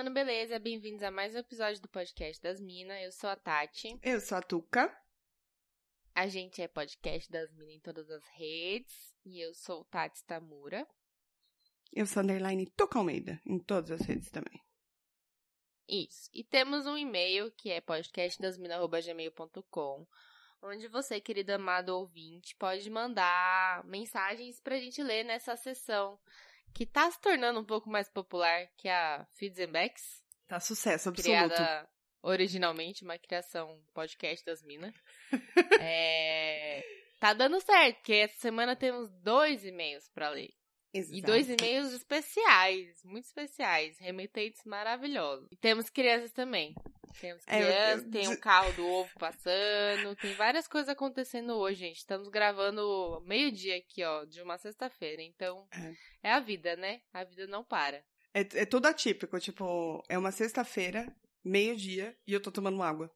mano, beleza? Bem-vindos a mais um episódio do podcast das Minas. Eu sou a Tati. Eu sou a Tuca. A gente é podcast das Minas em todas as redes. E eu sou Tati Tamura. Eu sou underline Tuca Almeida, em todas as redes também. Isso. E temos um e-mail que é podcastdasminas.gmail.com onde você, querido amado ouvinte, pode mandar mensagens pra gente ler nessa sessão que tá se tornando um pouco mais popular, que é a Feeds and Backs. Tá sucesso absoluto. Criada originalmente, uma criação podcast das minas. é, tá dando certo, porque essa semana temos dois e-mails para ler. Exato. E dois e-mails especiais, muito especiais, remetentes maravilhosos. E temos crianças também. Temos É, eu- crianças, tem um carro do ovo passando, tem várias coisas acontecendo hoje, gente. Estamos gravando meio-dia aqui, ó, de uma sexta-feira. Então, É. é a vida, né? A vida não para. É, é tudo atípico, tipo, é uma sexta-feira, meio-dia, e eu tô tomando água.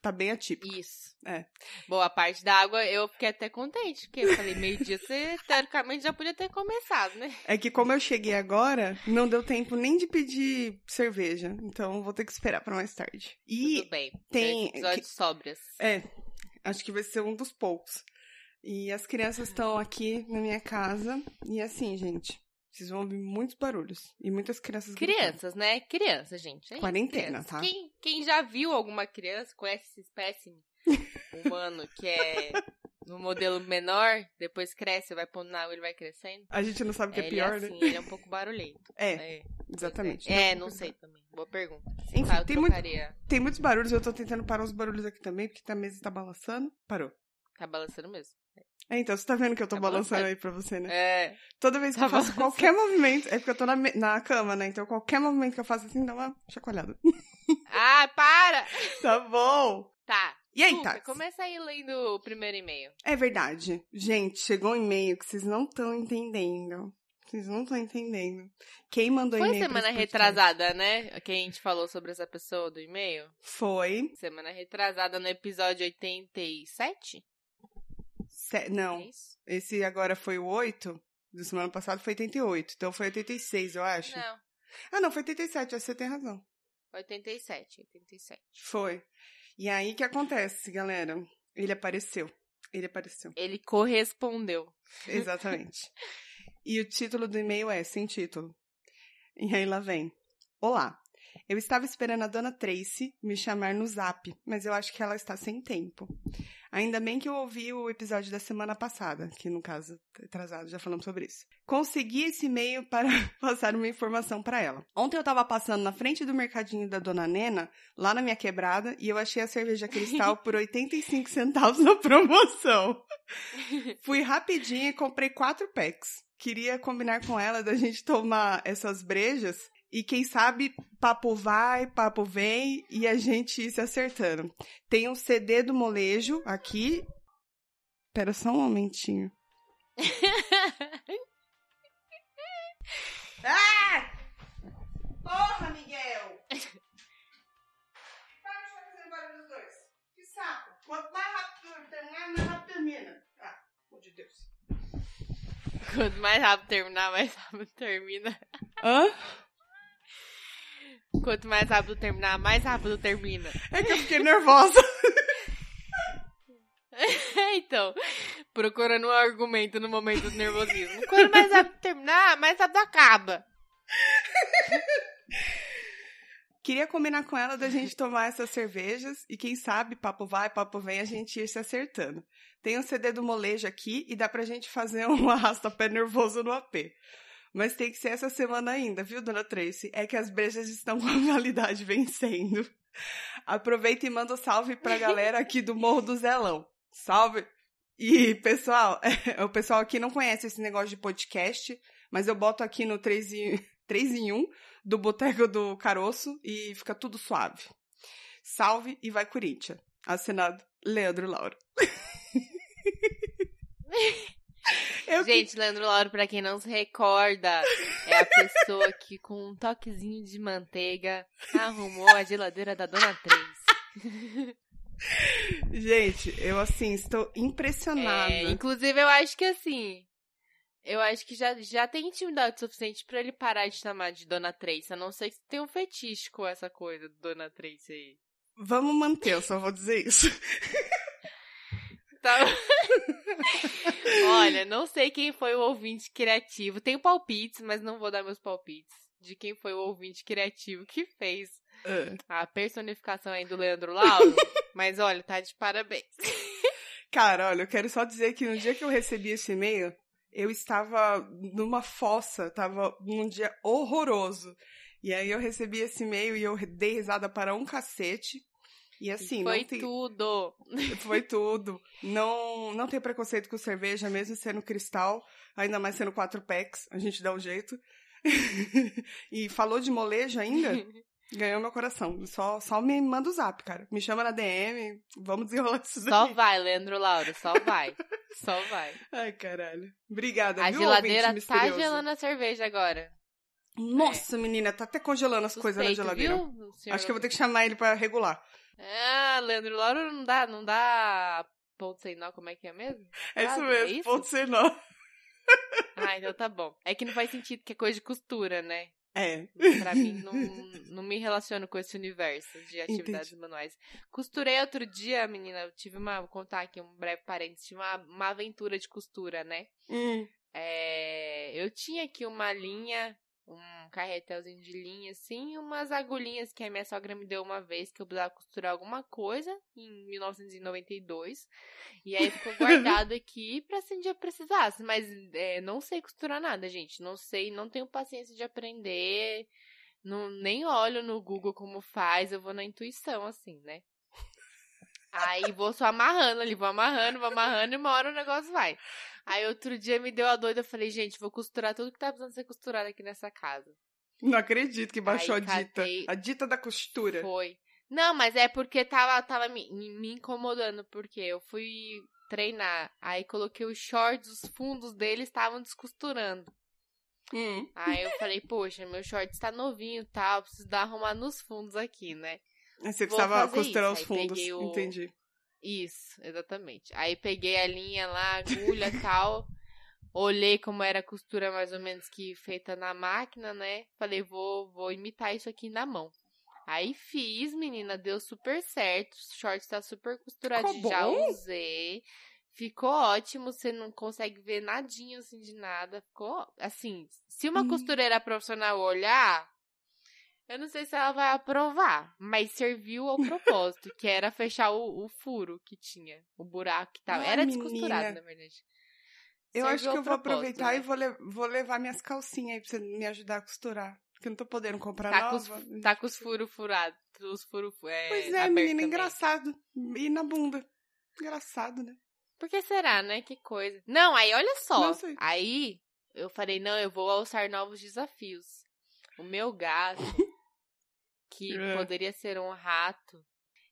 Tá bem atípico. Isso. É. Boa parte da água eu fiquei até contente, porque eu falei, meio-dia você teoricamente já podia ter começado, né? É que como eu cheguei agora, não deu tempo nem de pedir cerveja. Então vou ter que esperar pra mais tarde. E Tudo bem. tem- Episódios sóbrias. É, acho que vai ser um dos poucos. E as crianças estão aqui na minha casa. E assim, gente, vocês vão ouvir muitos barulhos. E muitas crianças gritando. Crianças, né? Crianças, gente. É Quarentena, tá? Quem, quem já viu alguma criança, conhece esse espécime humano que é no modelo menor, depois cresce, vai pondo na água, ele vai crescendo. A gente não sabe o que é ele pior, é assim, né? ele é um pouco barulhento. É, É, exatamente. é não sei também. Boa pergunta. Enfim, Tá, eu tem, muito, tem muitos barulhos. Eu tô tentando parar os barulhos aqui também, porque a mesa tá balançando. Parou. Tá balançando mesmo. É, então, você tá vendo que eu tô Tá balançando balançando. aí pra você, né? É. Toda vez que Tá eu faço balançando. qualquer movimento, é porque eu tô na, na cama, né? Então qualquer movimento que eu faço assim, dá uma chacoalhada. Ah, para! tá bom. Tá. E aí, Tati? começa aí lendo o primeiro e-mail. É verdade. Gente, chegou um e-mail que vocês não estão entendendo. Vocês não estão entendendo. Quem mandou Foi e-mail pra semana retrasada, né? Que a gente falou sobre essa pessoa do e-mail. Foi. Semana retrasada no episódio 87? Se- Não, É esse agora foi o 8. Do semana passada foi 88. Então foi 86, eu acho. Não, Ah, não, foi 87. Você tem razão. 87, 87. Foi. E aí, o que acontece, galera? Ele apareceu. Ele apareceu. Ele correspondeu. Exatamente. e o título do e-mail é sem título. E aí lá vem. Olá. Eu estava esperando a dona Tracy me chamar no zap, mas eu acho que ela está sem tempo. Ainda bem que eu ouvi o episódio da semana passada, que no caso, atrasado, já falamos sobre isso. Consegui esse e-mail para passar uma informação para ela. Ontem eu estava passando na frente do mercadinho da dona Nena, lá na minha quebrada, e eu achei a cerveja cristal por 85 centavos na promoção. Fui rapidinho e comprei quatro packs. Queria combinar com ela da gente tomar essas brejas e quem sabe papo vai, papo vem e a gente se acertando. Tem um CD do molejo aqui. Espera só um momentinho. Ah! Porra, Miguel! Para de barulho dos dois. Que saco. Quanto mais rápido terminar, mais rápido termina. Ah, amor de Deus. Quanto mais rápido terminar, mais rápido termina. Hã? Quanto mais rápido terminar, mais rápido termina. É que eu fiquei nervosa. então, procurando um argumento no momento do nervosismo. Quanto mais rápido terminar, mais rápido acaba. Queria combinar com ela da gente tomar essas cervejas e quem sabe, papo vai, papo vem, a gente ir se acertando. Tem um CD do molejo aqui e dá pra gente fazer um arrasta-pé nervoso no AP. Mas tem que ser essa semana ainda, viu, dona Tracy? É que as brejas estão com a validade vencendo. Aproveita e manda um salve pra galera aqui do Morro do Zelão. Salve! E, pessoal, o pessoal aqui não conhece esse negócio de podcast, mas eu boto aqui no 3 em, 3 em 1 do Boteco do Caroço e fica tudo suave. Salve e vai Corinthians. Assinado Leandro Laura. Eu que- Gente, Leandro Lauro, pra quem não se recorda, é a pessoa que com um toquezinho de manteiga arrumou a geladeira da Dona Três. Gente, eu assim, estou impressionada. É, inclusive, eu acho que assim, Eu acho que já, já tem intimidade suficiente pra ele parar de chamar de Dona Tracy. A não ser que tem um fetiche com essa coisa do Dona Tracy aí. Vamos manter, eu só vou dizer isso. Tá. Olha, não sei quem foi o ouvinte criativo. Tenho palpites, mas não vou dar meus palpites. De quem foi o ouvinte criativo que fez Ah. a personificação aí do Leandro Lauro. mas olha, tá de parabéns. Cara, olha, eu quero só dizer que no dia que eu recebi esse e-mail, eu estava numa fossa, tava num dia horroroso. E aí eu recebi esse e-mail e eu dei risada para um cacete. E assim, foi tudo. Foi tudo. Não, não tem preconceito com cerveja, mesmo sendo cristal, ainda mais sendo quatro packs, a gente dá um jeito. e falou de molejo ainda, ganhou meu coração. Só, só me manda o zap, cara. Me chama na DM, vamos desenrolar isso Só daqui. vai, Leandro Lauro, só vai. Só vai. Ai, caralho. Obrigada, A viu, geladeira tá gelando a cerveja agora. Nossa, menina, tá até congelando as coisas na Suspeito, geladeira. viu, Acho que eu vou ter que chamar ele pra regular. Ah, Leandro Lauro não dá, não dá ponto sem nó, como é que é mesmo? É isso Ah, mesmo, isso? ponto sem nó. Ah, então tá bom. É que não faz sentido, que é coisa de costura, né? É. Pra mim, não, não me relaciono com esse universo de atividades manuais. Costurei outro dia, menina, eu tive uma, vou contar aqui um breve parênteses, tive uma, uma aventura de costura, né? Hum, É, eu tinha aqui uma linha, um carretelzinho de linha, assim, e umas agulhinhas que a minha sogra me deu uma vez que eu precisava costurar alguma coisa, em 1992. E aí ficou guardado aqui pra se um dia precisasse. Mas é, não sei costurar nada, gente. Não sei, não tenho paciência de aprender. Não, nem olho no Google como faz, eu vou na intuição, assim, né? Aí vou só amarrando ali, vou amarrando, vou amarrando e uma hora o negócio vai. Aí outro dia me deu a doida, eu falei, gente, vou costurar tudo que tá precisando ser costurado aqui nessa casa. não acredito que baixou Aí a dita. catei- A dita da costura. Foi. Não, mas é porque tava, tava me, me incomodando, porque eu fui treinar, aí coloquei os shorts, os fundos deles estavam descosturando. Hum. Aí eu falei, poxa, meu short está novinho e tal, preciso dar arrumar nos fundos aqui, né? Aí Você Vou precisava costurar isso. os Aí fundos. o- Entendi. Isso, exatamente. Aí peguei a linha lá, agulha e tal. Olhei como era a costura mais ou menos que feita na máquina, né? Falei, vou, vou imitar isso aqui na mão. Aí fiz, menina, deu super certo. O short tá super costuradinho, Ficou já bom? usei. Ficou ótimo, você não consegue ver nadinho assim de nada. Ficou assim, se uma Hum. costureira profissional olhar, eu não sei se ela vai aprovar, mas serviu ao propósito, que era fechar o, o furo que tinha, o buraco que tava. Ai, era menina. descosturado, na verdade. Eu Serviu acho que eu vou aproveitar né? e vou, le- vou levar minhas calcinhas aí pra você me ajudar a costurar. Porque eu não tô podendo comprar Tá com, os, nova. tá com os furos furados, os furos é, Pois é, menina, também. engraçado. E na bunda. Engraçado, né? Por que será, né? Que coisa. Não, aí olha só. Aí eu falei, não, eu vou alçar novos desafios. O meu gato, que É. poderia ser um rato,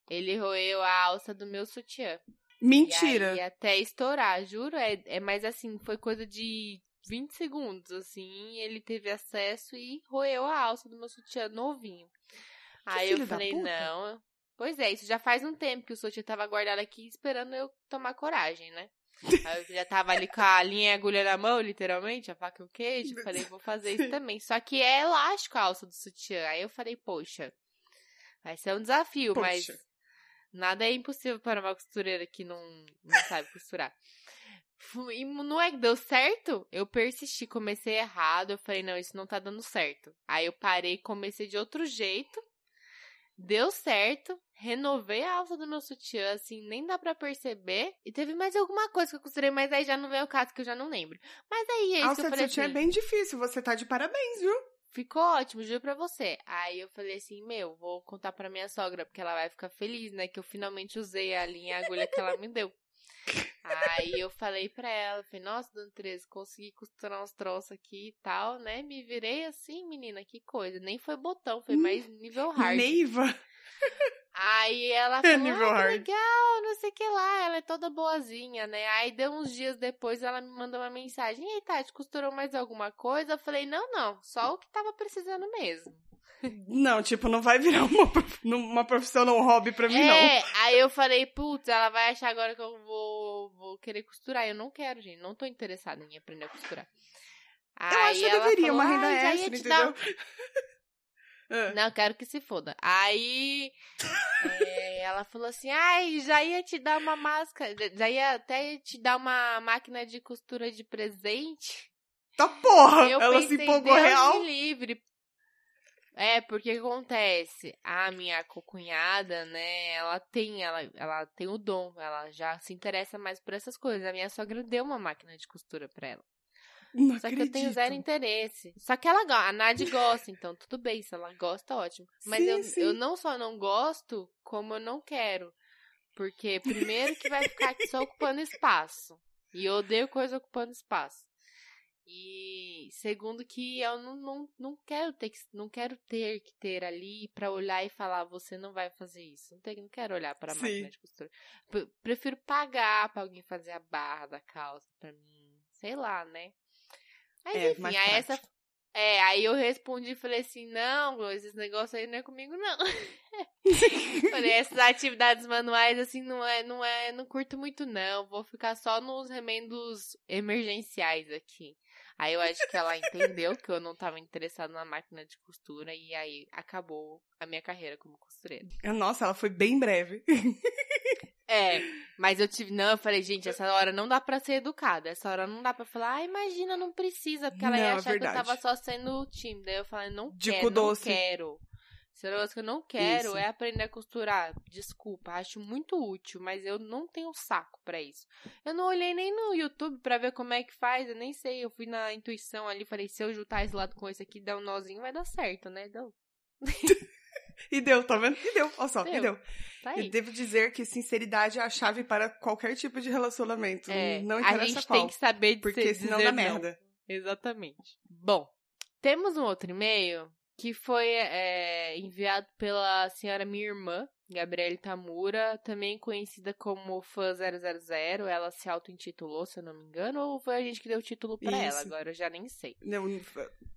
ele roeu a alça do meu sutiã. Mentira. E aí, até estourar, juro. É, é mas assim, foi coisa de 20 segundos, assim. Ele teve acesso e roeu a alça do meu sutiã novinho. aí filho eu falei, não. Pois é, isso já faz um tempo que o sutiã tava guardado aqui esperando eu tomar coragem, né? Aí eu já tava ali com a linha e a agulha na mão, literalmente, a faca e o queijo. Falei, vou fazer isso também. Só que é elástico a alça do sutiã. Aí eu falei, poxa, vai ser um desafio, mas Poxa. Nada é impossível para uma costureira que não, não sabe costurar. E não é que deu certo? Eu persisti, comecei errado. Eu falei, não, isso não tá dando certo. Aí eu parei, comecei de outro jeito. Deu certo. Renovei a alça do meu sutiã, assim, nem dá pra perceber. E teve mais alguma coisa que eu costurei, mas aí já não veio o caso que eu já não lembro. Mas aí é isso que Alça eu de falei sutiã é assim, bem difícil. Você tá de parabéns, viu? Ficou ótimo, juro pra você. Aí eu falei assim, meu, vou contar pra minha sogra, porque ela vai ficar feliz, né? Que eu finalmente usei a linha a agulha que ela me deu. Aí eu falei pra ela, falei, nossa, Dona Tereza, consegui costurar uns troços aqui e tal, né? Me virei assim, menina, que coisa. Nem foi botão, foi mais nível hard. Neiva. Aí ela É falou, nível ah, legal, não sei o que lá, ela é toda boazinha, né? Aí deu uns dias depois, ela me mandou uma mensagem, e aí, Tati, costurou mais alguma coisa? Eu falei, não, não, só o que tava precisando mesmo. Não, tipo, não vai virar uma, uma profissão, não, um hobby pra mim, não. É, aí eu falei, putz, ela vai achar agora que eu vou vou, querer costurar. Eu não quero, gente. Não tô interessada em aprender a costurar. Eu acho que deveria, uma renda "Ah, já ia extra, te dar entendeu? Ah, Não, quero que se foda. Aí é, ela falou assim: ai, já ia te dar uma máscara, já ia até te dar uma máquina de costura de presente. Tá porra! Eu Ela pensei, se empolgou Deus real. me livre. É, porque acontece, a minha cocunhada, né, ela tem, ela, ela tem o dom, ela já se interessa mais por essas coisas. A minha sogra deu uma máquina de costura pra ela. Não Só que eu tenho acredito. zero interesse. Só que ela gosta, a Nadi gosta, então tudo bem, se ela gosta, ótimo. Mas Sim, eu, sim. eu não só não gosto, como eu não quero. Porque primeiro que vai ficar aqui só ocupando espaço. E eu odeio coisa ocupando espaço. E segundo que eu não, não, não quero ter que não quero ter que ter ali pra olhar e falar você não vai fazer isso. Não, tem, não quero olhar pra Sim. máquina de costura. Prefiro pagar pra alguém fazer a barra da calça pra mim. Sei lá, né? Mas É, enfim, aí essa é, aí eu respondi e falei assim, não, esses negócios aí não é comigo, não. falei, essas atividades manuais, assim, não é, não é, não curto muito, não. Vou ficar só nos remendos emergenciais aqui. Aí eu acho que ela entendeu que eu não tava interessada na máquina de costura e aí acabou a minha carreira como costureira. Nossa, ela foi bem breve. É, mas eu tive, não, eu falei, gente, essa hora não dá pra ser educada, essa hora não dá pra falar, ah, imagina, não precisa, porque ela ia Não, é achar que eu tava só sendo tímida. Aí eu falei, não De quero, não doce. quero. Esse negócio que eu não quero Isso. é aprender a costurar. Desculpa, acho muito útil, mas eu não tenho saco pra isso. Eu não olhei nem no YouTube pra ver como é que faz, eu nem sei. Eu fui na intuição ali, falei, se eu juntar esse lado com esse aqui, dar um nozinho, vai dar certo, né? Deu. E deu, tá vendo? E deu, olha só, e Deu. deu. Tá Eu devo dizer que sinceridade é a chave para qualquer tipo de relacionamento. É, não a interessa gente qual. tem que saber de Porque senão dá não. merda. Exatamente. Bom, temos um outro e-mail que foi é, enviado pela senhora minha irmã, Gabriele Tamura, também conhecida como Fã 000. Ela se auto-intitulou, se eu não me engano, ou foi a gente que deu o título pra ela? Agora eu já nem sei. Não,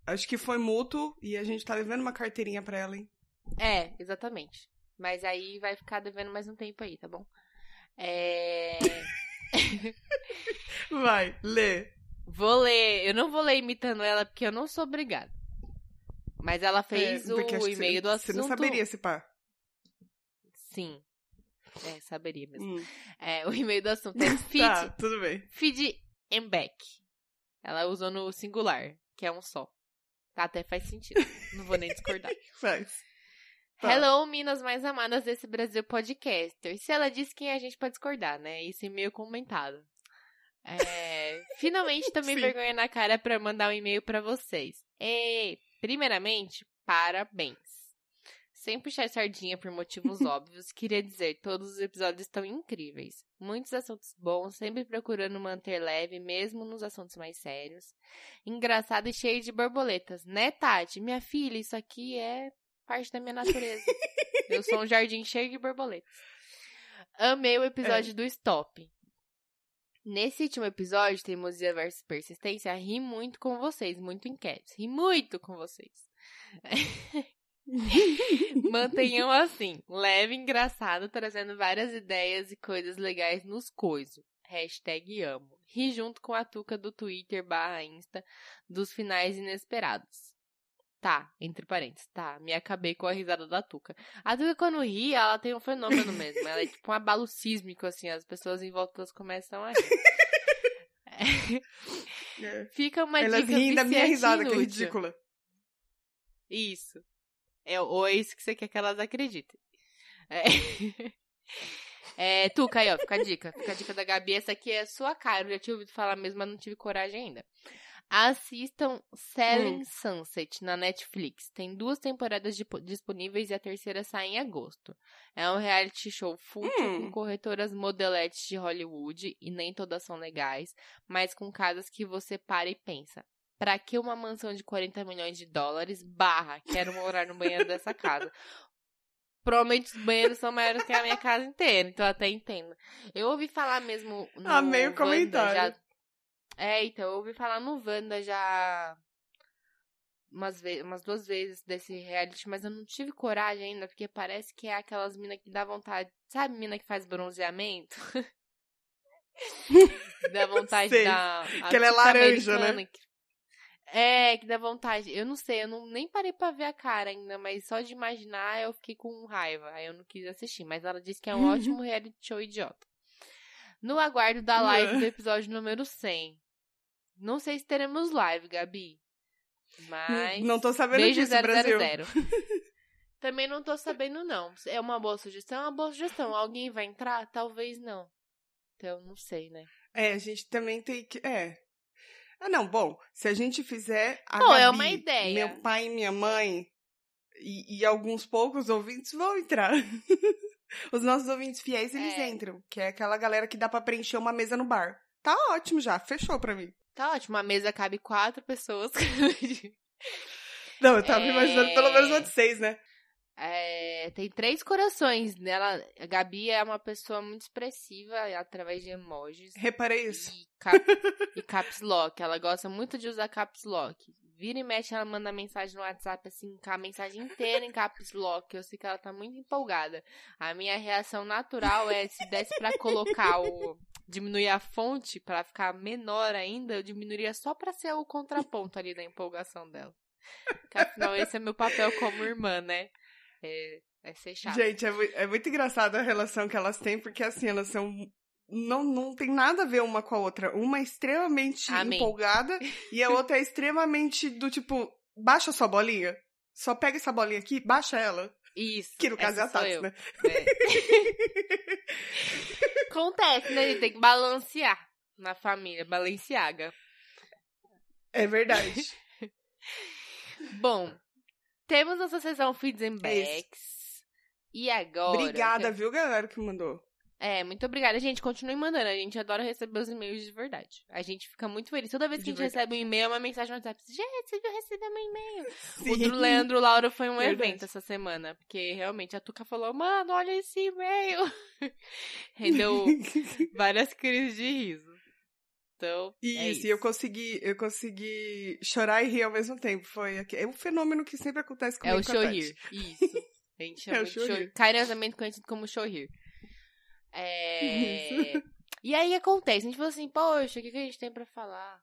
acho que foi mútuo e a gente tá devendo uma carteirinha pra ela, hein? É, exatamente. Mas aí vai ficar devendo mais um tempo aí, tá bom? É. Vai, lê. Vou ler. Eu não vou ler imitando ela porque eu não sou obrigada. Mas ela fez É, porque acho o e-mail do assunto. Você não saberia se pá. Sim. É, saberia mesmo. Hum. É, o e-mail do assunto é feed, Tá, tudo bem. feed and back. Ela usou no singular, que é um só. Tá, até faz sentido. Não vou nem discordar. Faz. Tá. Hello, minas mais amadas desse Brasil podcaster. Se ela disse quem a gente pode discordar, né? Isso e-mail comentado. É, finalmente Sim. vergonha na cara pra mandar um e-mail pra vocês. E, primeiramente, parabéns. Sem puxar sardinha por motivos óbvios, queria dizer, todos os episódios estão incríveis. Muitos assuntos bons, sempre procurando manter leve, mesmo nos assuntos mais sérios. Engraçado e cheio de borboletas, né, Tati? Minha filha, isso aqui é parte da minha natureza. Eu sou um jardim cheio de borboletas. Amei o episódio do Stop. Nesse último episódio, Teimosia versus Persistência, ri muito com vocês, muito inquietos. Ri muito com vocês. Mantenham assim, leve engraçado, trazendo várias ideias e coisas legais nos coiso. Hashtag amo. Ri junto com a Tuca do Twitter barra Insta dos finais inesperados. Tá, entre parênteses, tá. Me acabei com a risada da Tuca. A Tuca, quando ri, ela tem um fenômeno mesmo. Ela é tipo um abalo sísmico, assim. As pessoas em volta começam a rir. É. Fica uma Elas dica riem da minha risada, que é inútil. ridícula. Isso. É, ou é isso que você quer que elas acreditem. É. É, Tuca, aí, ó, fica a dica. Fica a dica da Gabi. Essa aqui é sua cara. Eu já tinha ouvido falar mesmo, mas não tive coragem ainda. Assistam Selling Hum. Sunset na Netflix. Tem duas temporadas dipo- disponíveis e a terceira sai em agosto. É um reality show fútil Hum. com corretoras modeletes de Hollywood e nem todas são legais, mas com casas que você para e pensa. Pra que uma mansão de 40 milhões de dólares? Barra, quero morar no banheiro dessa casa. Provavelmente os banheiros são maiores que a minha casa inteira, então eu até entendo. Eu ouvi falar mesmo no Amei o Wanda comentário. já- É, então, eu ouvi falar no Wanda já umas, ve umas duas vezes desse reality, mas eu não tive coragem ainda, porque parece que é aquelas minas que dá vontade. Sabe mina que faz bronzeamento? dá vontade Sei. da. Que ela é laranja, né? que- É, que dá vontade. Eu não sei, eu não, nem parei pra ver a cara ainda, mas só de imaginar eu fiquei com raiva. Aí eu não quis assistir. Mas ela disse que é um ótimo reality show idiota. No aguardo da live do episódio número 100. Não sei se teremos live, Gabi. Mas. Não tô sabendo Beijo disso, Brasil. 000. Também não tô sabendo, não. É uma boa sugestão? É uma boa sugestão. Alguém vai entrar? Talvez não. Então, não sei, né? É, a gente também tem que. É. Ah, não, bom, se a gente fizer. A Bom, é Gabi, uma ideia. Meu pai e minha mãe e, e alguns poucos ouvintes vão entrar. Os nossos ouvintes fiéis, eles É. entram. Que é aquela galera que dá pra preencher uma mesa no bar. Tá ótimo já, fechou pra mim. Tá ótimo. A mesa cabe quatro pessoas. Não, eu tava É. imaginando pelo menos uma de seis, né? É, tem três corações nela. A Gabi é uma pessoa muito expressiva através de emojis. Reparei isso. E, cap, e caps lock. Ela gosta muito de usar caps lock. Vira e mexe, ela manda mensagem no WhatsApp, assim, com a mensagem inteira em caps lock. Eu sei que ela tá muito empolgada. A minha reação natural é, se desse pra colocar o... Diminuir a fonte pra ficar menor ainda, eu diminuiria só pra ser o contraponto ali da empolgação dela. Porque afinal, esse é meu papel como irmã, né? É, é ser chato. Gente, é, é muito engraçada a relação que elas têm, porque assim, elas são. Não, não tem nada a ver uma com a outra. Uma é extremamente Amém. empolgada e a outra é extremamente do tipo, baixa sua bolinha. Só pega essa bolinha aqui, baixa ela. Isso. Que no caso é a Tati, né? É. Acontece, né? A gente tem que balancear na família, balanceaga. É verdade. Bom, temos nossa sessão Feeds and É. Backs. E agora? Obrigada, viu, galera, que mandou. É, muito obrigada. Gente, continue mandando. A gente adora receber os e-mails de verdade. A gente fica muito feliz. Toda vez que De a gente verdade. recebe um e-mail, é uma mensagem no WhatsApp. Gente, você viu receber meu e-mail? O Sim. do Leandro Laura foi um Verdade. evento essa semana. Porque realmente a Tuca falou, mano, olha esse e-mail. Rendeu várias crises de riso. Então, é Isso, isso. e eu consegui, eu consegui chorar e rir ao mesmo tempo. Foi é um fenômeno que sempre acontece É comigo. o com. Shohir. Isso. A gente chama É o de. Carinhosamente conhecido como Shohir. É... E aí acontece, a gente falou assim, poxa, o que, que a gente tem pra falar?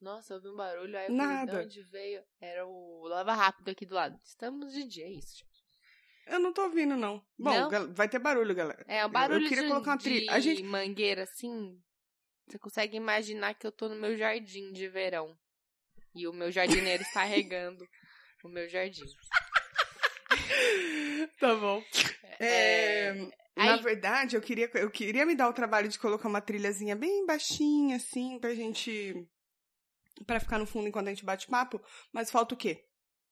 Nossa, eu ouvi um barulho, aí eu falei, Nada. de onde veio? Era o Lava Rápido aqui do lado. Estamos de dia, é. Eu não tô ouvindo, não. Bom, Não? gal- vai ter barulho, galera. É, o Eu- barulho eu queria de, colocar uma trilha. A gente mangueira, assim, você consegue imaginar que eu tô no meu jardim de verão. E o meu jardineiro está regando o meu jardim. Tá bom. É, Na aí- verdade, eu queria, eu queria me dar o trabalho de colocar uma trilhazinha bem baixinha, assim, pra gente. pra ficar no fundo enquanto a gente bate papo, mas falta o quê?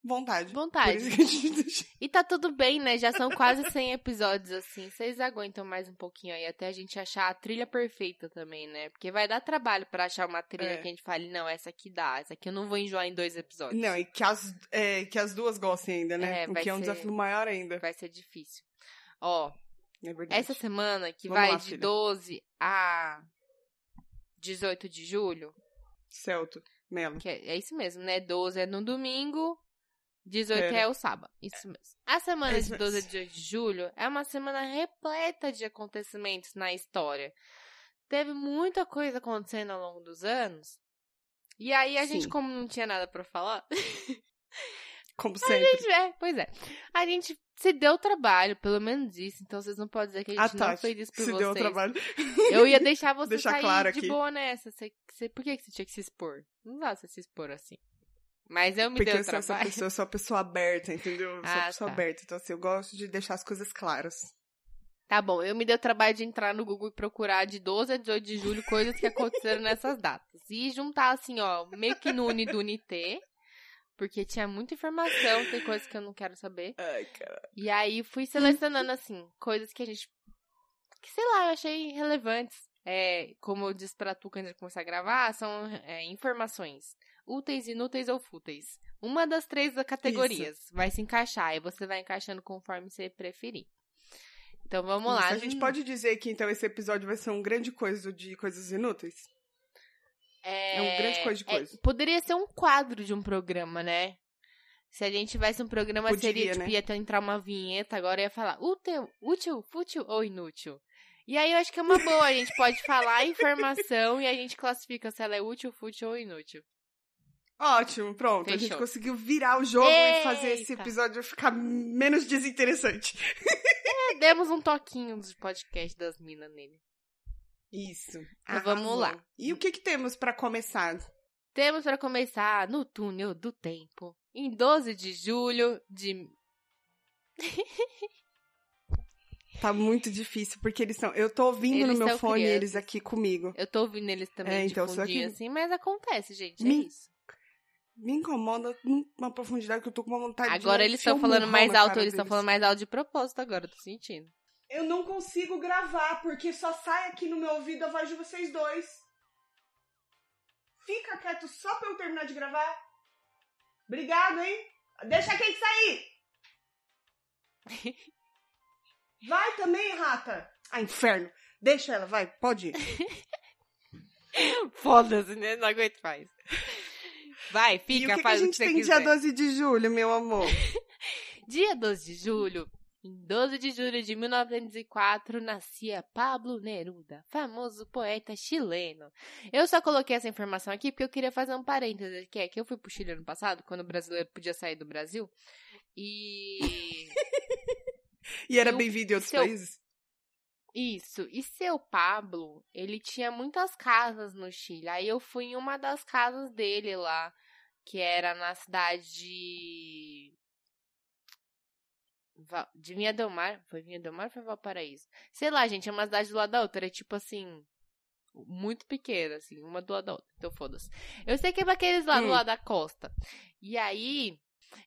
Vontade. Vontade. E tá tudo bem, né? Já são quase 100 episódios, assim. Vocês aguentam mais um pouquinho aí, até a gente achar a trilha perfeita também, né? Porque vai dar trabalho pra achar uma trilha É. que a gente fale, não, essa aqui dá, essa aqui eu não vou enjoar em dois episódios. Não, e que as, é, que as duas gostem ainda, né? É, o que é um ser- desafio maior ainda. Vai ser difícil. Ó, É essa semana que Vamos vai lá, de filha. 12 a 18 de julho, Celto, Melo. é, é isso mesmo, né? 12 é no domingo, 18 Era. é o sábado. Isso mesmo. A semana É de 12 a mesmo. 18 de julho é uma semana repleta de acontecimentos na história. Teve muita coisa acontecendo ao longo dos anos. E aí a gente, Sim. como não tinha nada pra falar, Como a sempre. gente, é, pois é. A gente se deu trabalho, pelo menos isso. Então vocês não podem dizer que a A gente não Tati fez isso por se vocês. deu trabalho. Eu ia deixar você Deixar sair claro de aqui. boa nessa. Você, você- por que que você tinha que se expor? Não dá você se expor assim. Mas eu me Porque dei eu essa trabalho. pessoa, eu sou uma pessoa aberta, entendeu? Eu sou Ah, uma pessoa tá. aberta. Então, assim, eu gosto de deixar as coisas claras. Tá bom, eu me dei o trabalho de entrar no Google e procurar de 12 a 18 de julho coisas que aconteceram nessas datas. E juntar, assim, ó, meio que no Uni do Unité, porque tinha muita informação, tem coisas que eu não quero saber. Ai, cara. E aí fui selecionando, assim, coisas que a gente. que sei lá, eu achei relevantes. É, como eu disse pra tu quando a gente começar a gravar, são é, informações úteis, inúteis ou fúteis. Uma das três categorias vai se encaixar e você vai encaixando conforme você preferir. Então vamos lá. Isso, a gente pode dizer que, então, esse episódio vai ser um grande coisa de coisas inúteis? É, É um grande coisa de é, coisa. poderia ser um quadro de um programa, né? Se a gente tivesse um programa, Poderia, seria, tipo, né? ia ter- entrar uma vinheta, agora ia falar útil, útil, fútil ou inútil. E aí eu acho que é uma boa, a gente pode falar a informação e a gente classifica se ela é útil, fútil ou inútil. Ótimo, pronto. A gente Fechou. conseguiu virar o jogo e fazer esse Eita. episódio ficar menos desinteressante. É, demos um toquinho de podcast das minas nele. Isso. Então vamos lá. E o que que temos pra começar? Temos para começar no túnel do tempo, em 12 de julho de. Tá muito difícil, porque eles são. Eu tô ouvindo Eles no meu fone crianças. eles aqui comigo. Eu tô ouvindo eles também É, de então, só que- assim, mas acontece, gente. É Me- isso. Me incomoda numa profundidade que eu tô com uma vontade de. Agora eles enfiar estão falando mais alto, eles estão falando mais alto de propósito agora, eu tô sentindo. Eu não consigo gravar, porque só sai aqui no meu ouvido a voz de vocês dois. Fica quieto só pra eu terminar de gravar. Obrigado, hein? Deixa quem sair! Vai também, rata! Ah, inferno! Deixa ela, vai, pode ir. Foda-se, né? Não aguento mais. Vai, e fica, o que, que a faz o gente que tem quiser. dia 12 de julho, meu amor? Dia 12 de julho, em 12 de julho de 1904, nascia Pablo Neruda, famoso poeta chileno. Eu só coloquei essa informação aqui porque eu queria fazer um parêntese, que é que eu fui pro Chile ano passado, quando o brasileiro podia sair do Brasil, e... E era E bem-vindo em outros seu- países? Isso, e seu Pablo, ele tinha muitas casas no Chile, aí eu fui em uma das casas dele lá, que era na cidade de... De Vinha Del Mar, foi Vinha Del Mar ou foi Valparaíso? Sei lá, gente, é uma cidade do lado da outra, é tipo assim, muito pequena, assim, uma do lado da outra, então foda-se. Eu sei que é pra aqueles lá do Hum. lado da costa. E aí,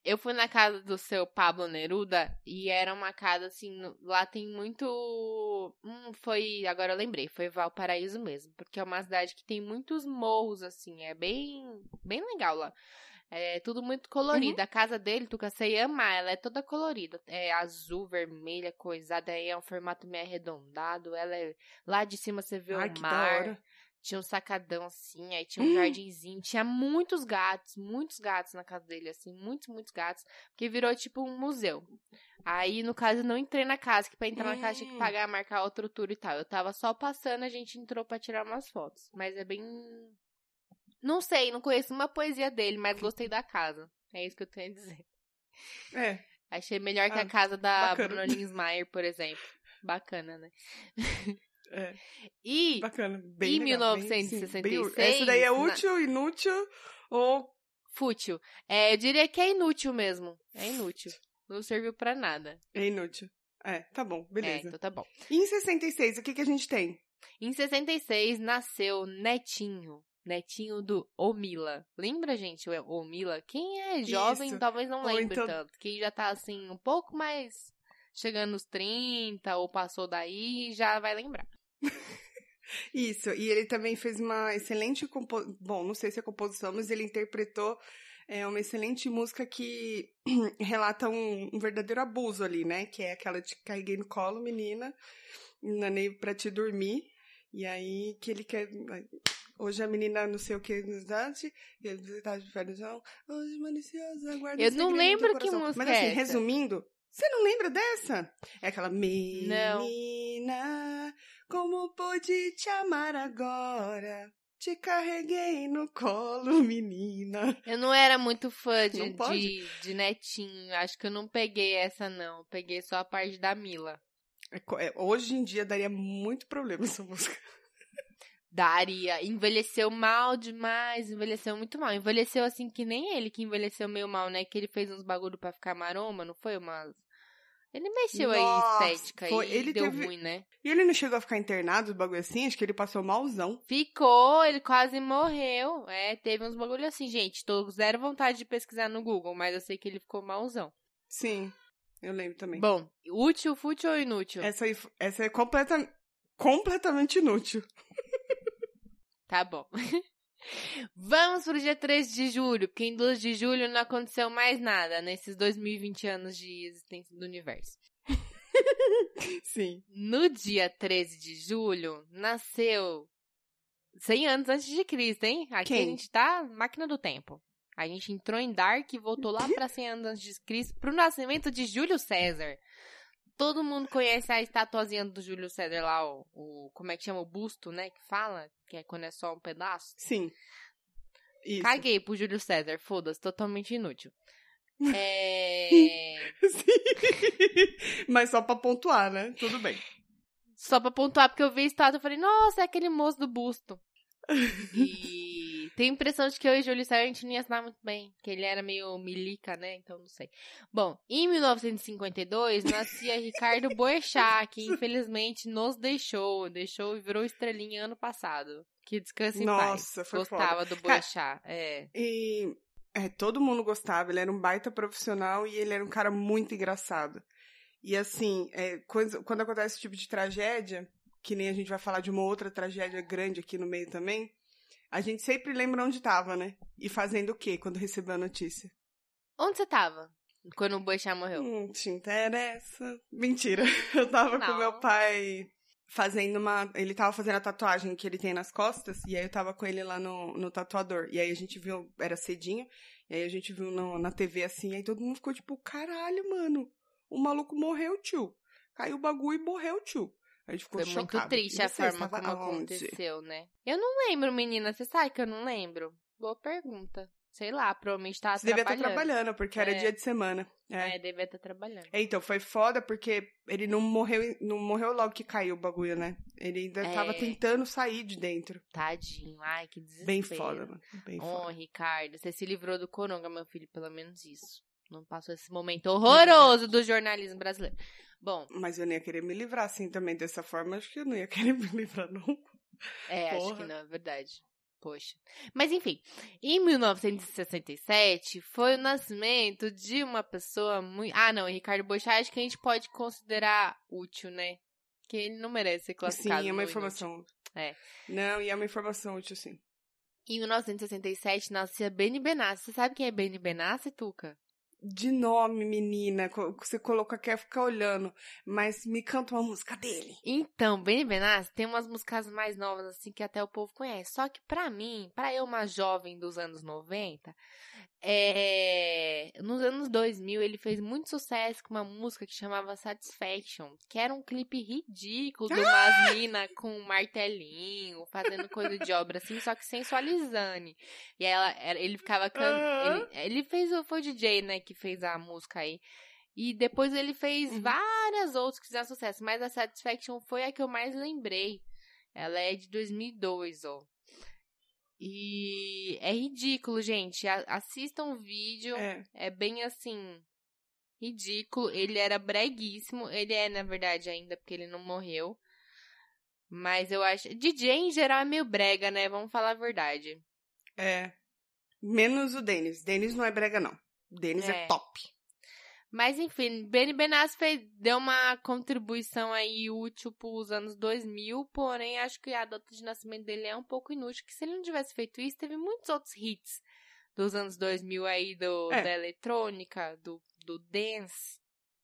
eu fui na casa do seu Pablo Neruda e era uma casa assim, lá tem muito. Hum, foi. Agora eu lembrei, foi Valparaíso mesmo, porque é uma cidade que tem muitos morros, assim, é bem, bem legal lá. É tudo muito colorido. A casa dele, tu você ia amar, ela é toda colorida. É azul, vermelha, coisada, aí é um formato meio arredondado. Ela é. Lá de cima você vê Ai, o mar. Tinha um sacadão assim, aí tinha um Hum. jardinzinho, tinha muitos gatos, muitos gatos na casa dele, assim, muitos, muitos gatos, porque virou tipo um museu. Aí, no caso, eu não entrei na casa, que pra entrar na casa tinha que Hum. pagar, marcar outro tour e tal. Eu tava só passando, a gente entrou pra tirar umas fotos. Mas é bem. Não sei, não conheço uma poesia dele, mas gostei da casa. É isso que eu tenho a dizer. É, Achei melhor que Ah, a casa da bacana. Bruna Linsmeyer, por exemplo. Bacana, né? é. E Bacana. Bem Em legal, bem, sim, 1966, bem. Essa daí é na- útil, inútil ou Fútil. É, eu diria que é inútil mesmo. É inútil. Não serviu pra nada. é inútil? É, tá bom, É, beleza. então tá bom. E em 66, o que, que a gente tem? Em 66 nasceu Netinho. Netinho do Omila. Lembra, gente, o Omila? Quem é jovem Isso. talvez não lembre então- tanto. Quem já tá assim, um pouco mais chegando nos 30 ou passou daí, já vai lembrar. Isso, e ele também fez uma excelente composição. Bom, não sei se é composição, mas ele interpretou é, uma excelente música que relata um, um verdadeiro abuso ali, né? Que é aquela de carreguei no colo, menina, nanei pra te dormir. E aí que ele quer. Hoje a menina não sei o que e ele tá de. Hoje maliciosa, guarda Eu não lembro que música Mas assim, é resumindo, você não lembra dessa? É aquela menina, como pude te amar agora? Te carreguei no colo, menina. Eu não era muito fã de, Não de, de Netinho. Acho que eu não peguei essa, não. Peguei só a parte da Mila. É é, hoje em dia daria muito problema essa música. Daria. Envelheceu mal demais, envelheceu muito mal. Envelheceu assim que nem ele que envelheceu meio mal, né? Que ele fez uns bagulho pra ficar maroma, não foi? Umas. Ele mexeu Nossa, aí estética foi. e Ele deu teve- ruim, né? E ele não chegou a ficar internado, os bagulho assim? Acho que ele passou malzão. Ficou, ele quase morreu. É, teve uns bagulho assim, gente. Tô zero vontade de pesquisar no Google, mas eu sei que ele ficou malzão. Sim, eu lembro também. Bom, útil, fútil ou inútil? Essa, aí, essa é completa, completamente inútil. Tá bom. Vamos pro dia 13 de julho, porque em 12 de julho não aconteceu mais nada nesses 2020 anos de existência do universo. Sim. No dia 13 de julho, nasceu 100 anos antes de Cristo, hein? Aqui Quem? a gente tá máquina do tempo. A gente entrou em Dark e voltou lá pra 100 anos antes de Cristo pro nascimento de Júlio César. Todo mundo conhece a estatuazinha do Júlio César lá, o, o- Como é que chama? O busto, né? Que fala? Que é quando é só um pedaço. Sim. Isso. Caguei pro Júlio César, foda-se, totalmente inútil. É. Sim. Mas só pra pontuar, né? Tudo bem. Só pra pontuar, porque eu vi a estátua e falei, nossa, é aquele moço do busto. E tenho a impressão de que eu e Júlio César a gente não ia assinar muito bem. Que ele era meio milica, né? Então não sei. Bom, em 1952 nascia Ricardo Boechat, que infelizmente nos deixou. Deixou e virou estrelinha ano passado. Que descanse em paz. Nossa, foi Gostava do Cara, Boechat. É. E é, todo mundo gostava, ele era um baita profissional e ele era um cara muito engraçado. E assim, é, quando, quando acontece esse tipo de tragédia, que nem a gente vai falar de uma outra tragédia grande aqui no meio também, a gente sempre lembra onde tava, né? E fazendo o quê quando recebeu a notícia? Onde você tava? Quando o Boechat morreu? Não te interessa. Mentira. Eu tava com Não. meu pai fazendo uma. Ele tava fazendo a tatuagem que ele tem nas costas, e aí eu tava com ele lá no, no tatuador. E aí a gente viu, era cedinho, e aí a gente viu no- na TV assim, aí todo mundo ficou tipo, caralho, mano, o maluco morreu, tio. Caiu o bagulho e morreu, tio. A gente ficou Foi muito chocado. triste E a forma estava como aonde? aconteceu, né? Eu não lembro, menina. Você sabe que eu não lembro? Boa pergunta. Sei lá, provavelmente tava Você devia estar trabalhando. trabalhando, porque era É. dia de semana. É. É, devia estar trabalhando. É, então, foi foda porque ele não morreu, não morreu logo que caiu o bagulho, né? Ele ainda É. tava tentando sair de dentro. Tadinho. Ai, que desespero. Bem foda, mano. Bem Ô, foda. Ricardo, você se livrou do coronga, meu filho, pelo menos isso. Não passou esse momento horroroso do jornalismo brasileiro. Bom, Mas eu não ia querer me livrar assim também dessa forma. Acho que eu não ia querer me livrar, não. é, acho Porra. que não, é verdade. Poxa. Mas enfim, em 1967 foi o nascimento de uma pessoa muito. Ah, não, Ricardo Boechat acho que a gente pode considerar útil, né? Que ele não merece ser Sim, classificado. é uma informação. É. Não, e é uma informação útil, sim. Em 1967 nascia Benny Benassi. Você sabe quem é Benny Benassi, Tuca? De nome, menina, você coloca quer ficar olhando, mas me canta uma música dele. Então, Benny tem umas músicas mais novas assim que até o povo conhece. Só que pra mim, pra eu uma jovem dos anos 90, é... nos anos 2000 ele fez muito sucesso com uma música que chamava Satisfaction, que era um clipe ridículo de umas minas com um martelinho, fazendo coisa de obra assim, só que sensualizando. E ela, ele ficava cantando. Aham. Ele, ele fez, o- foi o DJ, né, que fez a música aí. E depois ele fez Uhum. várias outras que fizeram sucesso, mas a Satisfaction foi a que eu mais lembrei. Ela é de 2002, ó. E é ridículo, gente. A- Assistam o vídeo. É. É bem assim. Ridículo. Ele era breguíssimo. Ele é, na verdade, ainda, porque ele não morreu. Mas eu acho. DJ em geral é meio brega, né? Vamos falar a verdade. É. Menos o Denis. Denis não é brega, não. Denis é, É. top. Mas enfim, Benny Benassi deu uma contribuição aí útil pros anos 2000, porém acho que a data de nascimento dele é um pouco inútil, que se ele não tivesse feito isso, teve muitos outros hits dos anos 2000 aí, do, É. da eletrônica, do, do dance,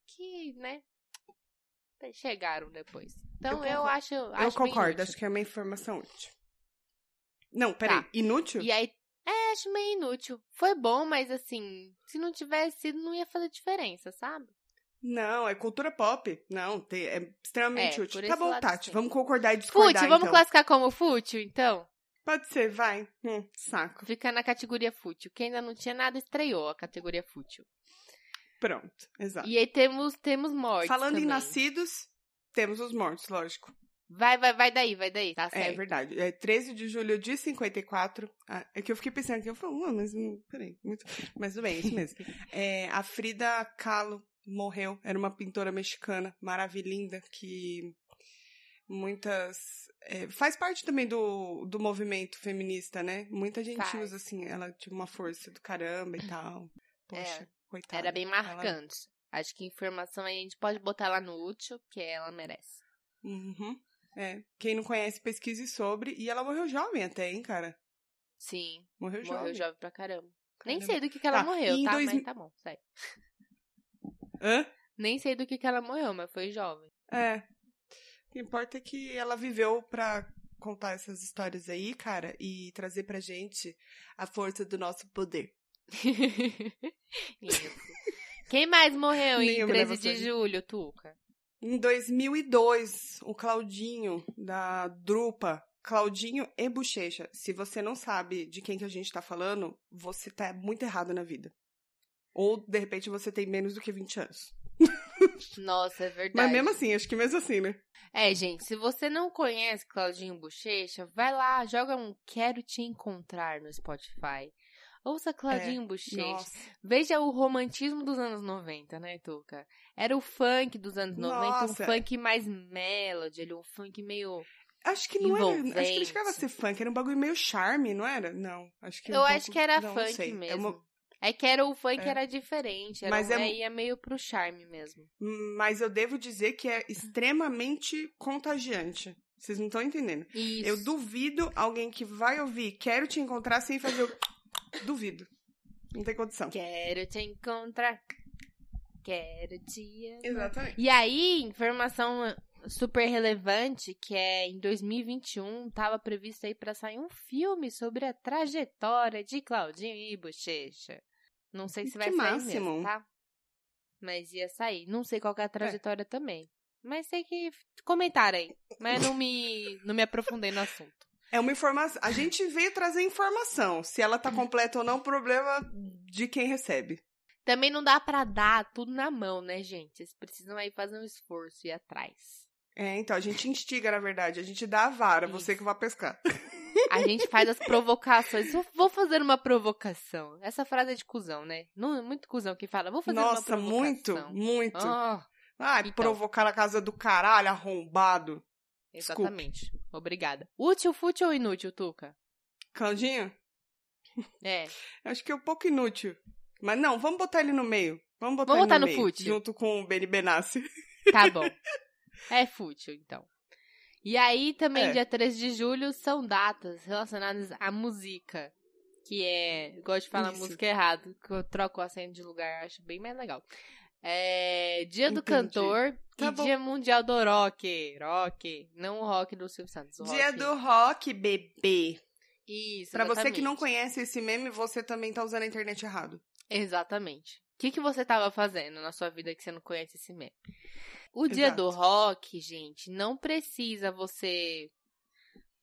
que, né, chegaram depois. Então Eu eu, acho, Eu acho bem concordo, acho que é uma informação útil. Não, peraí. Tá. Inútil? E aí, é, acho meio inútil. Foi bom, mas assim, se não tivesse sido, não ia fazer diferença, sabe? Não, é cultura pop. Não, te- é extremamente É, útil. Tá bom, Tati, sim. vamos concordar e discordar, Fútil, vamos então. classificar como fútil, então? Pode ser, vai. Hum, saco. Fica na categoria fútil. Quem ainda não tinha nada estreou a categoria fútil. Pronto, exato. E aí temos, temos mortes. Falando em também. nascidos, temos os mortos, lógico. Vai, vai, vai daí, vai daí. Tá É certo. verdade. É 13 de julho de 54. Ah, é que eu fiquei pensando aqui, eu falei, "Ué, mas peraí. Muito... Mas tudo bem, é isso mesmo. É, a Frida Kahlo morreu. Era uma pintora mexicana maravilhinda que muitas. é, faz parte também do, do movimento feminista, né? Muita gente Faz. usa assim, ela tinha uma força do caramba e tal. Poxa, coitada. Era bem Ela- marcante. Acho que informação aí a gente pode botar lá no útil, que ela merece. Uhum. É. Quem não conhece, pesquise sobre. E ela morreu jovem até, hein, cara? Sim, Morreu, morreu jovem. jovem pra caramba. Nem Caramba. sei do que, que ela Tá, morreu, tá? dois Mas tá bom, sério. Hã? Nem sei do que, que ela morreu, mas foi jovem. É. O que importa é que ela viveu pra contar essas histórias aí, cara, e trazer pra gente a força do nosso poder. Isso. Quem mais morreu em Nenhuma 13 leva de julho, Tuca? Em 2002, o Claudinho, da Drupa, Claudinho e Bochecha. Se você não sabe de quem que a gente tá falando, você tá muito errado na vida. Ou, de repente, você tem menos do que 20 anos. Nossa, é verdade. Mas mesmo assim, acho que mesmo assim, né? É, gente, se você não conhece Claudinho Bochecha, vai lá, joga um Quero Te Encontrar no Spotify. Ouça Claudinho É, Bochecha. Nossa. Veja o romantismo dos anos 90, né, Tuca? Era o funk dos anos 90, Nossa. um funk mais melody, ele um funk meio... Acho que não era. Acho que não Envolvente. chegava a ser funk, era um bagulho meio charme, não era? Não. Acho que um Eu pouco- acho que era não, não funk. É mesmo. uma- É que era o funk É. era diferente, era Mas um, é mu- é, ia meio pro charme mesmo. Mas eu devo dizer que é extremamente contagiante. Vocês não estão entendendo. Isso. Eu duvido alguém que vai ouvir Quero Te Encontrar sem fazer o... Duvido. Não tem condição. Quero te encontrar. Quero te amar. Exatamente. E aí, informação super relevante, que é em 2021, tava previsto aí pra sair um filme sobre a trajetória de Claudinho e Bochecha. Não sei se Que vai sair máximo. mesmo, tá? Mas ia sair. Não sei qual é a trajetória também. Mas sei que comentaram aí. Mas não me, não me aprofundei no assunto. É uma informação. A gente veio trazer informação. Se ela tá completa ou não, problema de quem recebe. Também não dá pra dar tudo na mão, né, gente? Vocês precisam aí fazer um esforço e ir atrás. É, então, a gente instiga, na verdade. A gente dá a vara, Isso. você que vai pescar. A gente faz as provocações. Eu Vou fazer uma provocação. Essa frase é de cuzão, né? Não, muito cuzão que fala. Vou fazer Nossa, uma muito, provocação. muito. Ah, Ai, então. provocar a casa do caralho, arrombado. Exatamente. Obrigada. Útil, fútil ou inútil, Tuca? Claudinho, É. acho que é um pouco inútil. Mas não, vamos botar ele no meio. Vamos botar Vamos ele botar no, no meio, fútil. Junto com o Benny Benassi. Tá bom. É fútil, então. E aí, também, É. dia 13 de julho, são datas relacionadas à música. Que é. Gosto de falar Isso. música errado, que eu troco o acento de lugar, acho bem mais legal. É. Dia do Entendi. Cantor Tá e bom. Dia Mundial do Rock. Rock. Não o rock do Silvio Santos. Dia rock. do rock, bebê. Isso. Pra você que não exatamente. conhece esse meme, você também tá usando a internet errado. Exatamente. O que, que você tava fazendo na sua vida que você não conhece esse meme? O dia Exato. do rock, gente, não precisa você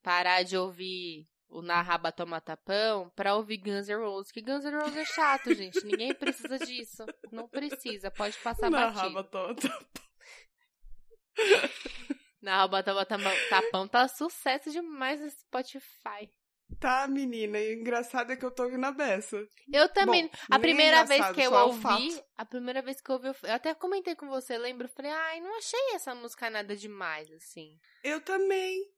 parar de ouvir o Na Raba Toma Tapão pra ouvir Guns N' Roses. Que Guns N' Roses é chato, gente. Ninguém precisa disso. Não precisa. Pode passar Na batido. raba toda. Na Raba Toma Tapão tá sucesso demais no Spotify. Tá, menina. E o engraçado é que eu tô ouvindo a beça. Eu também. Bom, a é primeira vez que eu é ouvi, a primeira vez que eu ouvi, eu até comentei com você, lembro, falei, ai, não achei essa música nada demais, assim. Eu também.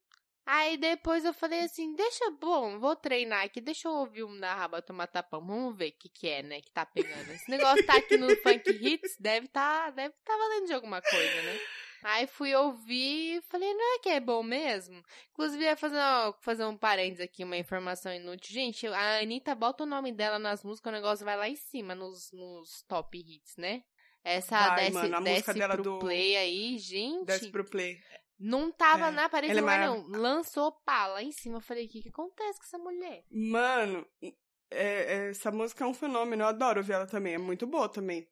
Aí depois eu falei assim, deixa, bom, vou treinar aqui, deixa eu ouvir um na raba tomar tapão, vamos ver o que que é, né, que tá pegando. Esse negócio tá aqui no Funk Hits, deve tá, deve tá valendo de alguma coisa, né? Aí fui ouvir e falei, não é que é bom mesmo? Inclusive, ia fazer, uma- fazer um parênteses aqui, uma informação inútil. Gente, a Anitta bota o nome dela nas músicas, o negócio vai lá em cima, nos, nos top hits, né? Essa Vai, desce, mano, a música desce dela pro do- play aí, gente. Desce pro play. Não tava É, na parede é não. Lançou pá lá em cima. Eu falei, o que, que acontece com essa mulher? Mano, é- é- essa música é um fenômeno. Eu adoro ouvir ela também. É muito boa também.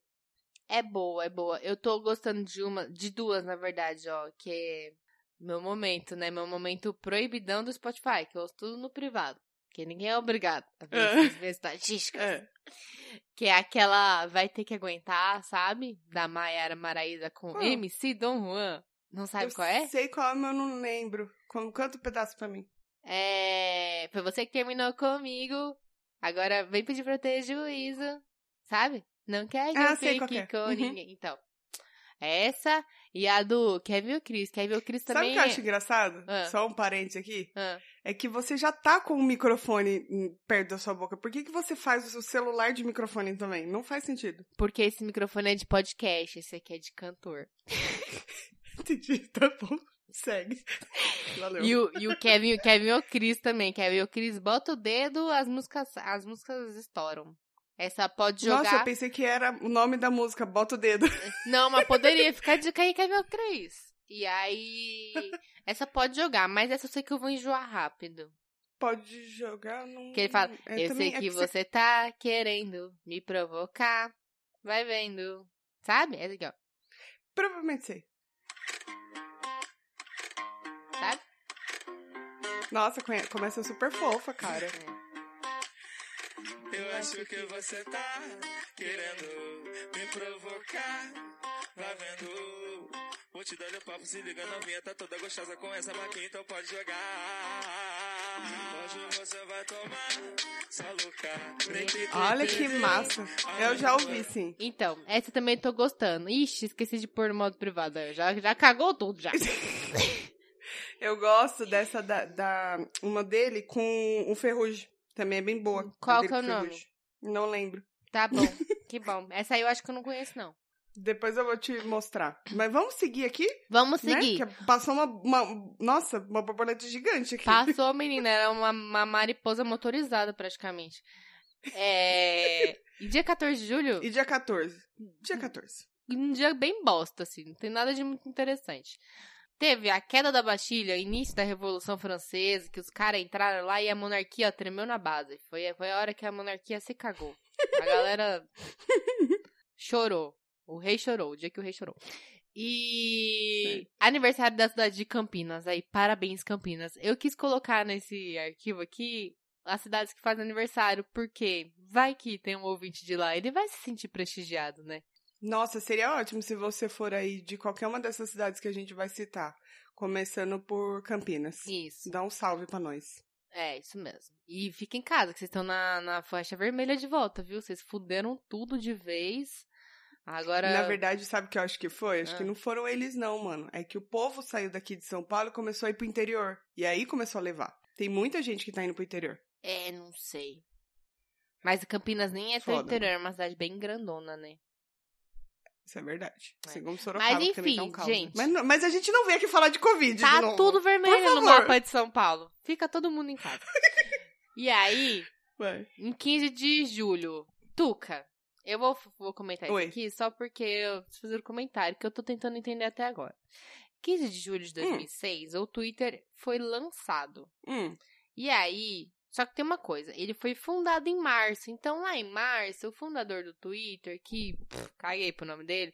É boa, é boa. Eu tô gostando de uma, de duas, na verdade, ó, que é meu momento, né? Meu momento proibidão do Spotify, que eu ouço tudo no privado. Porque ninguém é obrigado a ver É. essas minhas estatísticas. É. Que é aquela Vai Ter Que Aguentar, sabe? Da Maiara Maraíza com Qual? MC Dom Juan. Não sabe eu qual é? sei qual é, mas eu não lembro. Como- Canta um pedaço pra mim. É. Foi você que terminou comigo. Agora vem pedir pra eu ter juízo. Sabe? Não quer que Ah, eu fique que é. com Uhum. ninguém. Então. Essa e a do Kevin e o Chris. Kevin e o Chris Sabe o também. que eu acho engraçado? Ah. Só um parênteses aqui. Ah, É que você já tá com o microfone perto da sua boca. Por que, que você faz o celular de microfone também? Não faz sentido. porque esse microfone é de podcast, esse aqui é de cantor. Entendi, tá bom. Segue. Valeu. E o, e o Kevin, o Kevin e o Chris também. Kevin e o Chris bota o dedo, as músicas, as músicas estouram. Essa pode jogar. Nossa, eu pensei que era o nome da música, bota o dedo. Não, mas poderia ficar de cair Kevin ou Chris. E aí. Essa pode jogar, mas essa eu sei que eu vou enjoar rápido. Pode jogar num. Que ele fala, É, eu também sei é que você tá querendo me provocar. Vai vendo. Sabe? Essa aqui, ó. Provavelmente sei. Nossa, começa super fofa, cara. Eu acho que você tá querendo me provocar. Vai vendo. Vou te dar o papo, se liga novinha, tá toda gostosa com essa maquinha, então pode jogar. Hoje você vai tomar só louca. Olha que massa. Eu já ouvi, sim. Então, essa também tô gostando. Ixi, esqueci de pôr no modo privado. Já, já cagou tudo, já. Eu gosto dessa da, da- uma dele com o Ferrugem. Também é bem boa. Qual que é o nome? Ferrugem. Não lembro. Tá bom, que bom. Essa aí eu acho que eu não conheço, não. Depois eu vou te mostrar. Mas vamos seguir aqui, Vamos né? seguir. Que passou uma, uma- Nossa, uma borboleta gigante aqui. Passou, menina. Era uma, uma mariposa motorizada, praticamente. É... e dia 14 de julho, E dia 14. Dia 14. um dia bem bosta, assim. Não tem nada de muito interessante. Teve a queda da Bastilha, início da Revolução Francesa, que os caras entraram lá e a monarquia ó, tremeu na base. Foi, foi a hora que a monarquia se cagou. A galera chorou. O rei chorou, o dia que o rei chorou. E aniversário da cidade de Campinas. Aí, parabéns, Campinas. Eu quis colocar nesse arquivo aqui as cidades que fazem aniversário, porque vai que tem um ouvinte de lá, ele vai se sentir prestigiado, né? Nossa, seria ótimo se você for aí de qualquer uma dessas cidades que a gente vai citar. Começando por Campinas. Isso. Dá um salve pra nós. É, isso mesmo. E fica em casa, que vocês estão na, na faixa vermelha de volta, viu? Vocês fuderam tudo de vez. Agora. Na verdade, sabe o que eu acho que foi? Acho Ah. que não foram eles, não, mano. É que o povo saiu daqui de São Paulo e começou a ir pro interior. E aí começou a levar. Tem muita gente que tá indo pro interior. É, não sei. Mas Campinas nem é tão interior, é uma cidade bem grandona, né? Isso é verdade. É. Assim como Sorocaba, Mas também tá um enfim, caos, né? gente. Mas, não- mas a gente não veio aqui falar de Covid de Tá novo. tudo vermelho no mapa de São Paulo. Fica todo mundo em casa. e aí, Vai. em 15 de julho, Tuca. Eu vou, vou comentar Oi. isso aqui só porque eu preciso fazer um comentário que eu tô tentando entender até agora. 15 de julho de 2006, o Twitter foi lançado. Hum, E aí, só que tem uma coisa, ele foi fundado em março. Então, lá em março, o fundador do Twitter, que pff, caguei pro nome dele,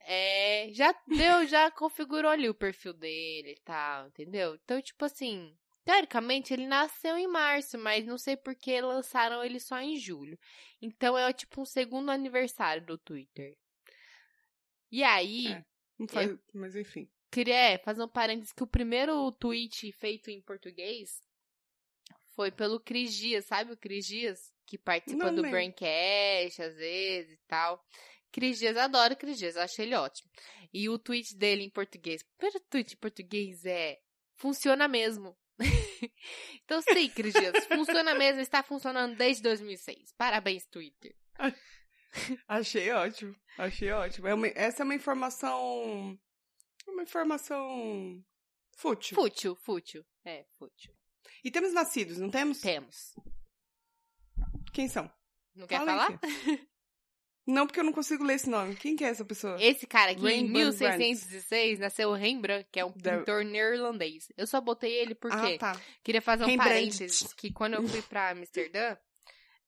é, já deu, já configurou ali o perfil dele e tal, entendeu? Então, tipo assim, teoricamente ele nasceu em março, mas não sei por que lançaram ele só em julho. Então, é tipo um segundo aniversário do Twitter. E aí, É. não faz... Mas enfim. queria é, fazer um parênteses que o primeiro tweet feito em português foi pelo Cris Dias, sabe o Cris Dias? Que participa Não do lembro. Braincast às vezes e tal. Cris Dias, adoro o Cris Dias, acho ele ótimo. E o tweet dele em português, o primeiro tweet em português é funciona mesmo. então sim, Cris Dias, funciona mesmo, está funcionando desde 2006. Parabéns, Twitter. Achei ótimo. Achei ótimo. É uma- Essa é uma informação. Uma informação. fútil. Fútil, fútil. É, fútil. E temos nascidos, não temos? Temos. Quem são? Não quer Fala falar? Não, porque eu não consigo ler esse nome. Quem que é essa pessoa? Esse cara aqui, em Rembrandt. 1616, nasceu Rembrandt, que é um pintor neerlandês. Eu só botei ele porque Ah, tá. queria fazer um Rembrandt. parênteses, que quando eu fui pra Amsterdã,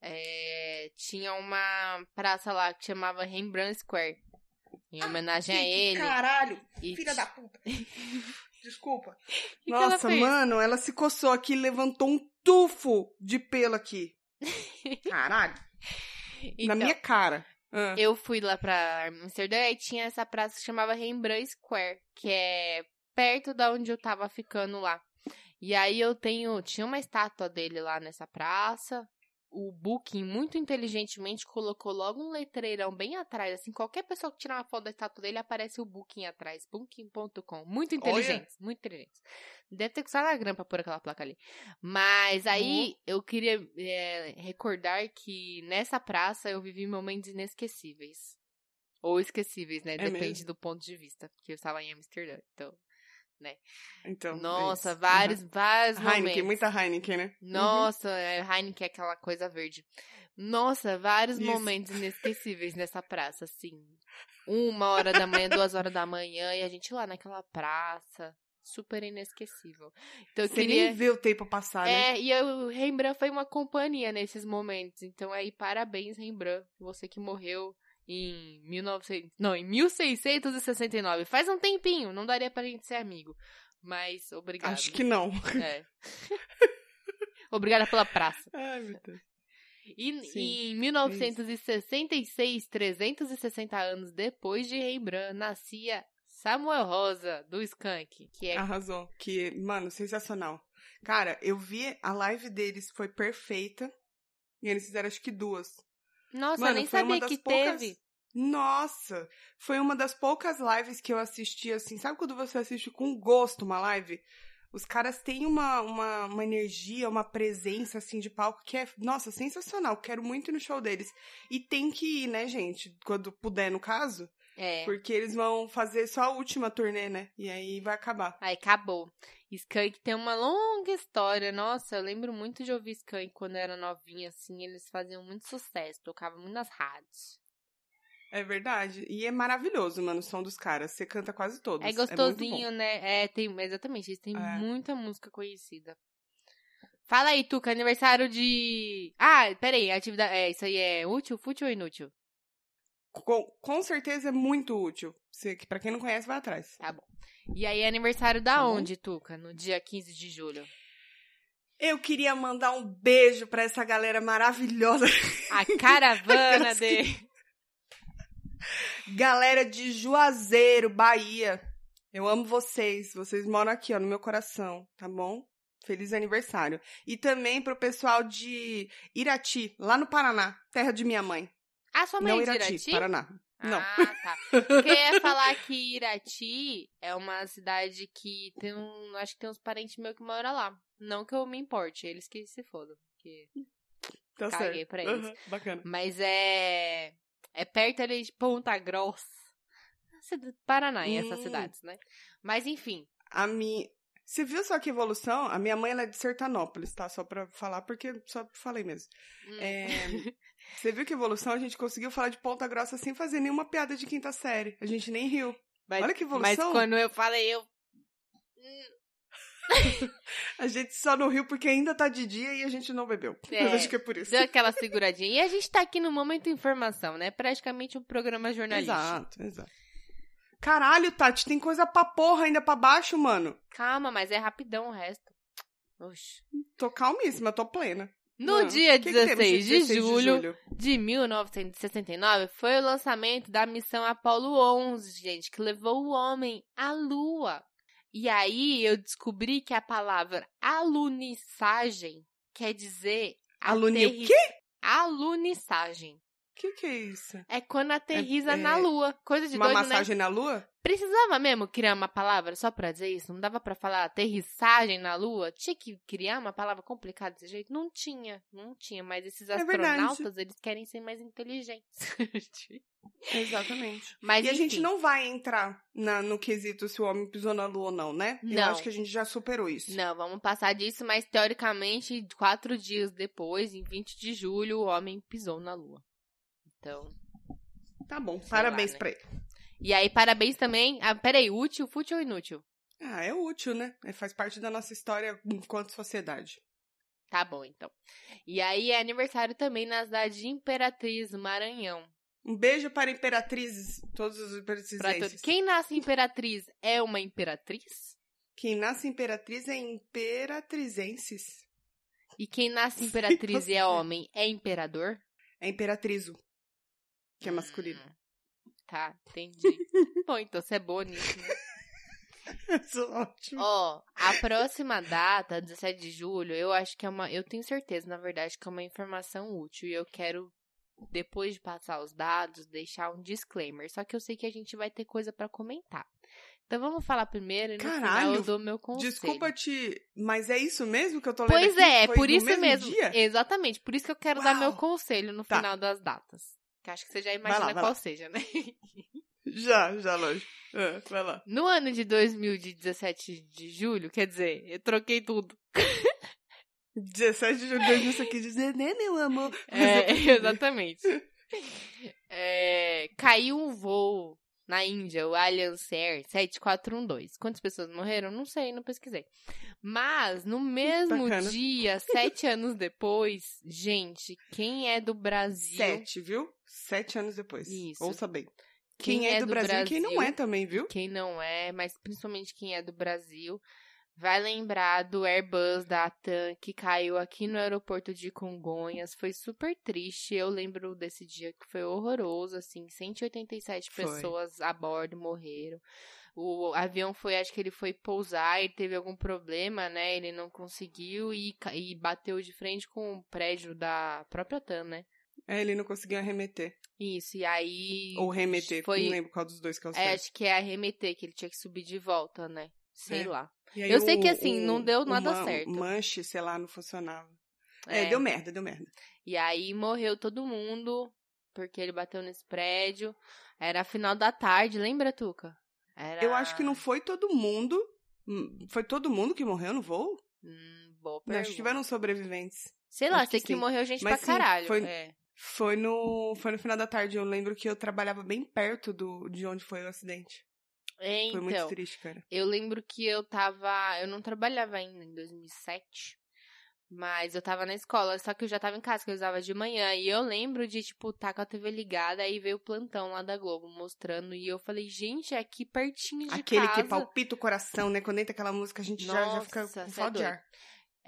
é, tinha uma praça lá que chamava Rembrandt Square, em homenagem a ele. Caralho! E Filha da puta! Desculpa. que ela Nossa, fez? mano, ela se coçou aqui e levantou um tufo de pelo aqui. Caralho. Então, Na minha cara. Ah. Eu fui lá pra Amsterdã e tinha essa praça que chamava Rembrandt Square, que é perto da onde eu tava ficando lá. E aí eu tenho, tinha uma estátua dele lá nessa praça. O Booking, muito inteligentemente, colocou logo um letreirão bem atrás. Assim, qualquer pessoa que tirar uma foto da estátua dele, aparece o Booking atrás. Booking.com. Muito inteligente, muito inteligente. Deve ter que usar na grama pra pôr aquela placa ali. Mas aí, eu queria é, recordar que nessa praça eu vivi momentos inesquecíveis. Ou esquecíveis, né? Depende mesmo? do ponto de vista. Porque eu estava em Amsterdã. Então, Então. nossa, é vários, vários Heineken, momentos. muita Heineken, né? Nossa, é, Heineken é aquela coisa verde. Nossa, vários Isso. momentos inesquecíveis nessa praça, assim. Uma hora da manhã, duas horas da manhã, e a gente lá naquela praça. Super inesquecível. Então eu Você queria. nem vê o tempo passar, né? É, e o Rembrandt foi uma companhia nesses momentos. Então aí, parabéns, Rembrandt. Você que morreu em 1900, não, em 1669. Faz um tempinho, não daria pra gente ser amigo. Mas obrigada. Acho que não. É. Obrigada pela praça. Ai, meu Deus. E Sim, em 1966, 360 anos depois de Rembrandt, nascia Samuel Rosa, do Skank, que é... Arrasou. Que, mano, sensacional. Cara, eu vi a live deles, foi perfeita. E eles fizeram acho que duas. Nossa, Mano, eu nem sabia que poucas- teve. Nossa! Foi uma das poucas lives que eu assisti, assim. Sabe quando você assiste com gosto uma live? Os caras têm uma, uma, uma energia, uma presença, assim, de palco que é, nossa, sensacional. Quero muito ir no show deles. E tem que ir, né, gente? Quando puder, no caso. É. Porque eles vão fazer só a última turnê, né? E aí vai acabar. Aí acabou. Skank tem uma longa história. Nossa, eu lembro muito de ouvir Skank quando eu era novinha, assim. Eles faziam muito sucesso, tocavam muito nas rádios. É verdade. E é maravilhoso, mano, o som dos caras. Você canta quase todos. É bom. gostosinho, né? É, tem, exatamente, eles têm É. muita música conhecida. Fala aí, Tuca, aniversário de. Ah, peraí, atividade. É, isso aí é útil, fútil ou inútil? Com, com certeza é muito útil. Que pra quem não conhece, vai atrás. Tá bom. E aí, é aniversário da Tá bom. onde, Tuca? No dia 15 de julho. Eu queria mandar um beijo pra essa galera maravilhosa. A caravana Aquelas de. Galera de Juazeiro, Bahia. Eu amo vocês. Vocês moram aqui, ó, no meu coração, tá bom? Feliz aniversário. E também pro pessoal de Irati, lá no Paraná, terra de minha mãe. Ah, sua mãe não é de Irati, Irati? Paraná. Não. Ah, tá. Porque eu ia falar que Irati é uma cidade que tem um. Acho que tem uns parentes meus que moram lá. Não que eu me importe, eles que se fodam. Porque... Tá Caguei certo. pra eles. Aham, bacana. Mas é. É perto ali de Ponta Grossa. Paraná, em essas Hum. cidades, né? Mas enfim. A minha. Você viu só que evolução? A minha mãe ela é de Sertanópolis, tá? Só pra falar, porque só falei mesmo. hum, É, Você viu que evolução? A gente conseguiu falar de Ponta Grossa sem fazer nenhuma piada de quinta série. A gente nem riu. mas, olha que Mas evolução. quando eu falei, eu. A gente só não riu porque ainda tá de dia e a gente não bebeu. É. Eu acho que é por isso. Deu aquela seguradinha. E a gente tá aqui no Momento Informação, né? Praticamente um programa jornalístico. Exato, exato. Caralho, Tati, tem coisa pra porra ainda pra baixo, mano. Calma, mas é rapidão o resto. Oxe. Tô calmíssima, tô plena. No Ah, dia o que que temos 16, dia de, julho de 1969 foi o lançamento da missão Apollo 11, gente, que levou o homem à Lua. E aí eu descobri que a palavra alunissagem quer dizer Aluni o aterri- quê? Alunissagem. O que que é isso? É quando aterriza é- na Lua. Coisa de Uma doido, né? massagem na lua? Precisava mesmo criar uma palavra só pra dizer isso? Não dava pra falar aterrissagem na Lua? Tinha que criar uma palavra complicada desse jeito? Não tinha, não tinha. Mas esses É astronautas, eles querem ser mais inteligentes. Exatamente. mas e a enfim, gente não vai entrar na- no quesito se o homem pisou na lua ou não, né? Eu Não. acho que a gente já superou isso. Não, vamos passar disso, mas teoricamente, quatro dias depois, em 20 de julho, o homem pisou na Lua. Então. Tá bom, parabéns lá, né? pra ele. E aí, parabéns também. Ah, peraí, útil, fútil ou inútil? Ah, é útil, né? É, Faz parte da nossa história enquanto sociedade. Tá bom, então. E aí é aniversário também na cidade de Imperatriz, Maranhão. Um beijo para imperatrizes, todos os Pra imperatrizenses. todos. Quem nasce imperatriz é uma imperatriz? Quem nasce imperatriz é imperatrizenses. E quem nasce imperatriz e é homem é imperador? É imperatrizo, que é masculino. Hum, tá, entendi. Bom, então você é boa nisso, né? Isso é ótimo. Ó, a próxima data, 17 de julho, eu acho que é uma. Eu tenho certeza, na verdade, que é uma informação útil. E eu quero, depois de passar os dados, deixar um disclaimer. Só que eu sei que a gente vai ter coisa pra comentar. Então vamos falar primeiro e no final Caralho, eu dou meu conselho. Desculpa te. Mas é isso mesmo que eu tô lendo Pois aqui? é, é Foi por isso mesmo. Dia? Exatamente, por isso que eu quero dar Uau. meu conselho no Tá. final das datas. Que acho que você já lá, imagina vai qual lá. seja, né? Já, já, lógico. Ah, vai lá. No ano de 2017 de julho, quer dizer, eu troquei tudo. 17 de julho de 2000, você quis dizer, né, meu amor? É, exatamente. É, caiu um voo na Índia, o Allianz Air 7412. Quantas pessoas morreram? Não sei, não pesquisei. Mas, no mesmo Bacana. dia, sete anos depois, gente, quem é do Brasil... Sete, viu? Sete anos depois. Isso. Ouça bem. Quem, é, do, Brasil, e quem não é também, viu? Quem não é, mas principalmente quem é do Brasil, vai lembrar do Airbus da Atam que caiu aqui no aeroporto de Congonhas. Foi super triste. Eu lembro desse dia que foi horroroso, assim, 187 Foi. pessoas a bordo morreram. O avião foi, acho que ele foi pousar e teve algum problema, né? Ele não conseguiu e, e bateu de frente com o prédio da própria TAM, né? É, ele não conseguiu arremeter. Isso, e aí. Ou remeter, Foi, não lembro qual dos dois que é o é, certo. acho que é arremeter, que ele tinha que subir de volta, né? Sei É. lá. Eu sei o- que, assim, não deu o nada man- certo. O manche, sei lá, não funcionava. É, deu merda, deu merda. E aí morreu todo mundo, porque ele bateu nesse prédio. Era final da tarde, lembra, Tuca? Era... Eu acho que não foi todo mundo. hum, Foi todo mundo que morreu no voo? Hum, boa Não, acho que pergunta. tiveram sobreviventes. Sei lá, acho sei que que, morreu gente Mas pra sim, caralho. foi- é. Foi no, foi no final da tarde. Eu lembro que eu trabalhava bem perto do, de onde foi o acidente. É, Foi muito então, triste, cara. eu lembro que eu tava. Eu não trabalhava ainda em 2007. Mas eu tava na escola, só que eu já tava em casa, que eu usava de manhã. E eu lembro de, tipo, tá com a TV ligada, aí veio o plantão lá da Globo mostrando. E eu falei, gente, é aqui pertinho de Aquele casa. que palpita o coração, né? Quando entra aquela música, a gente já, já fica Nossa, com cê é falta de ar.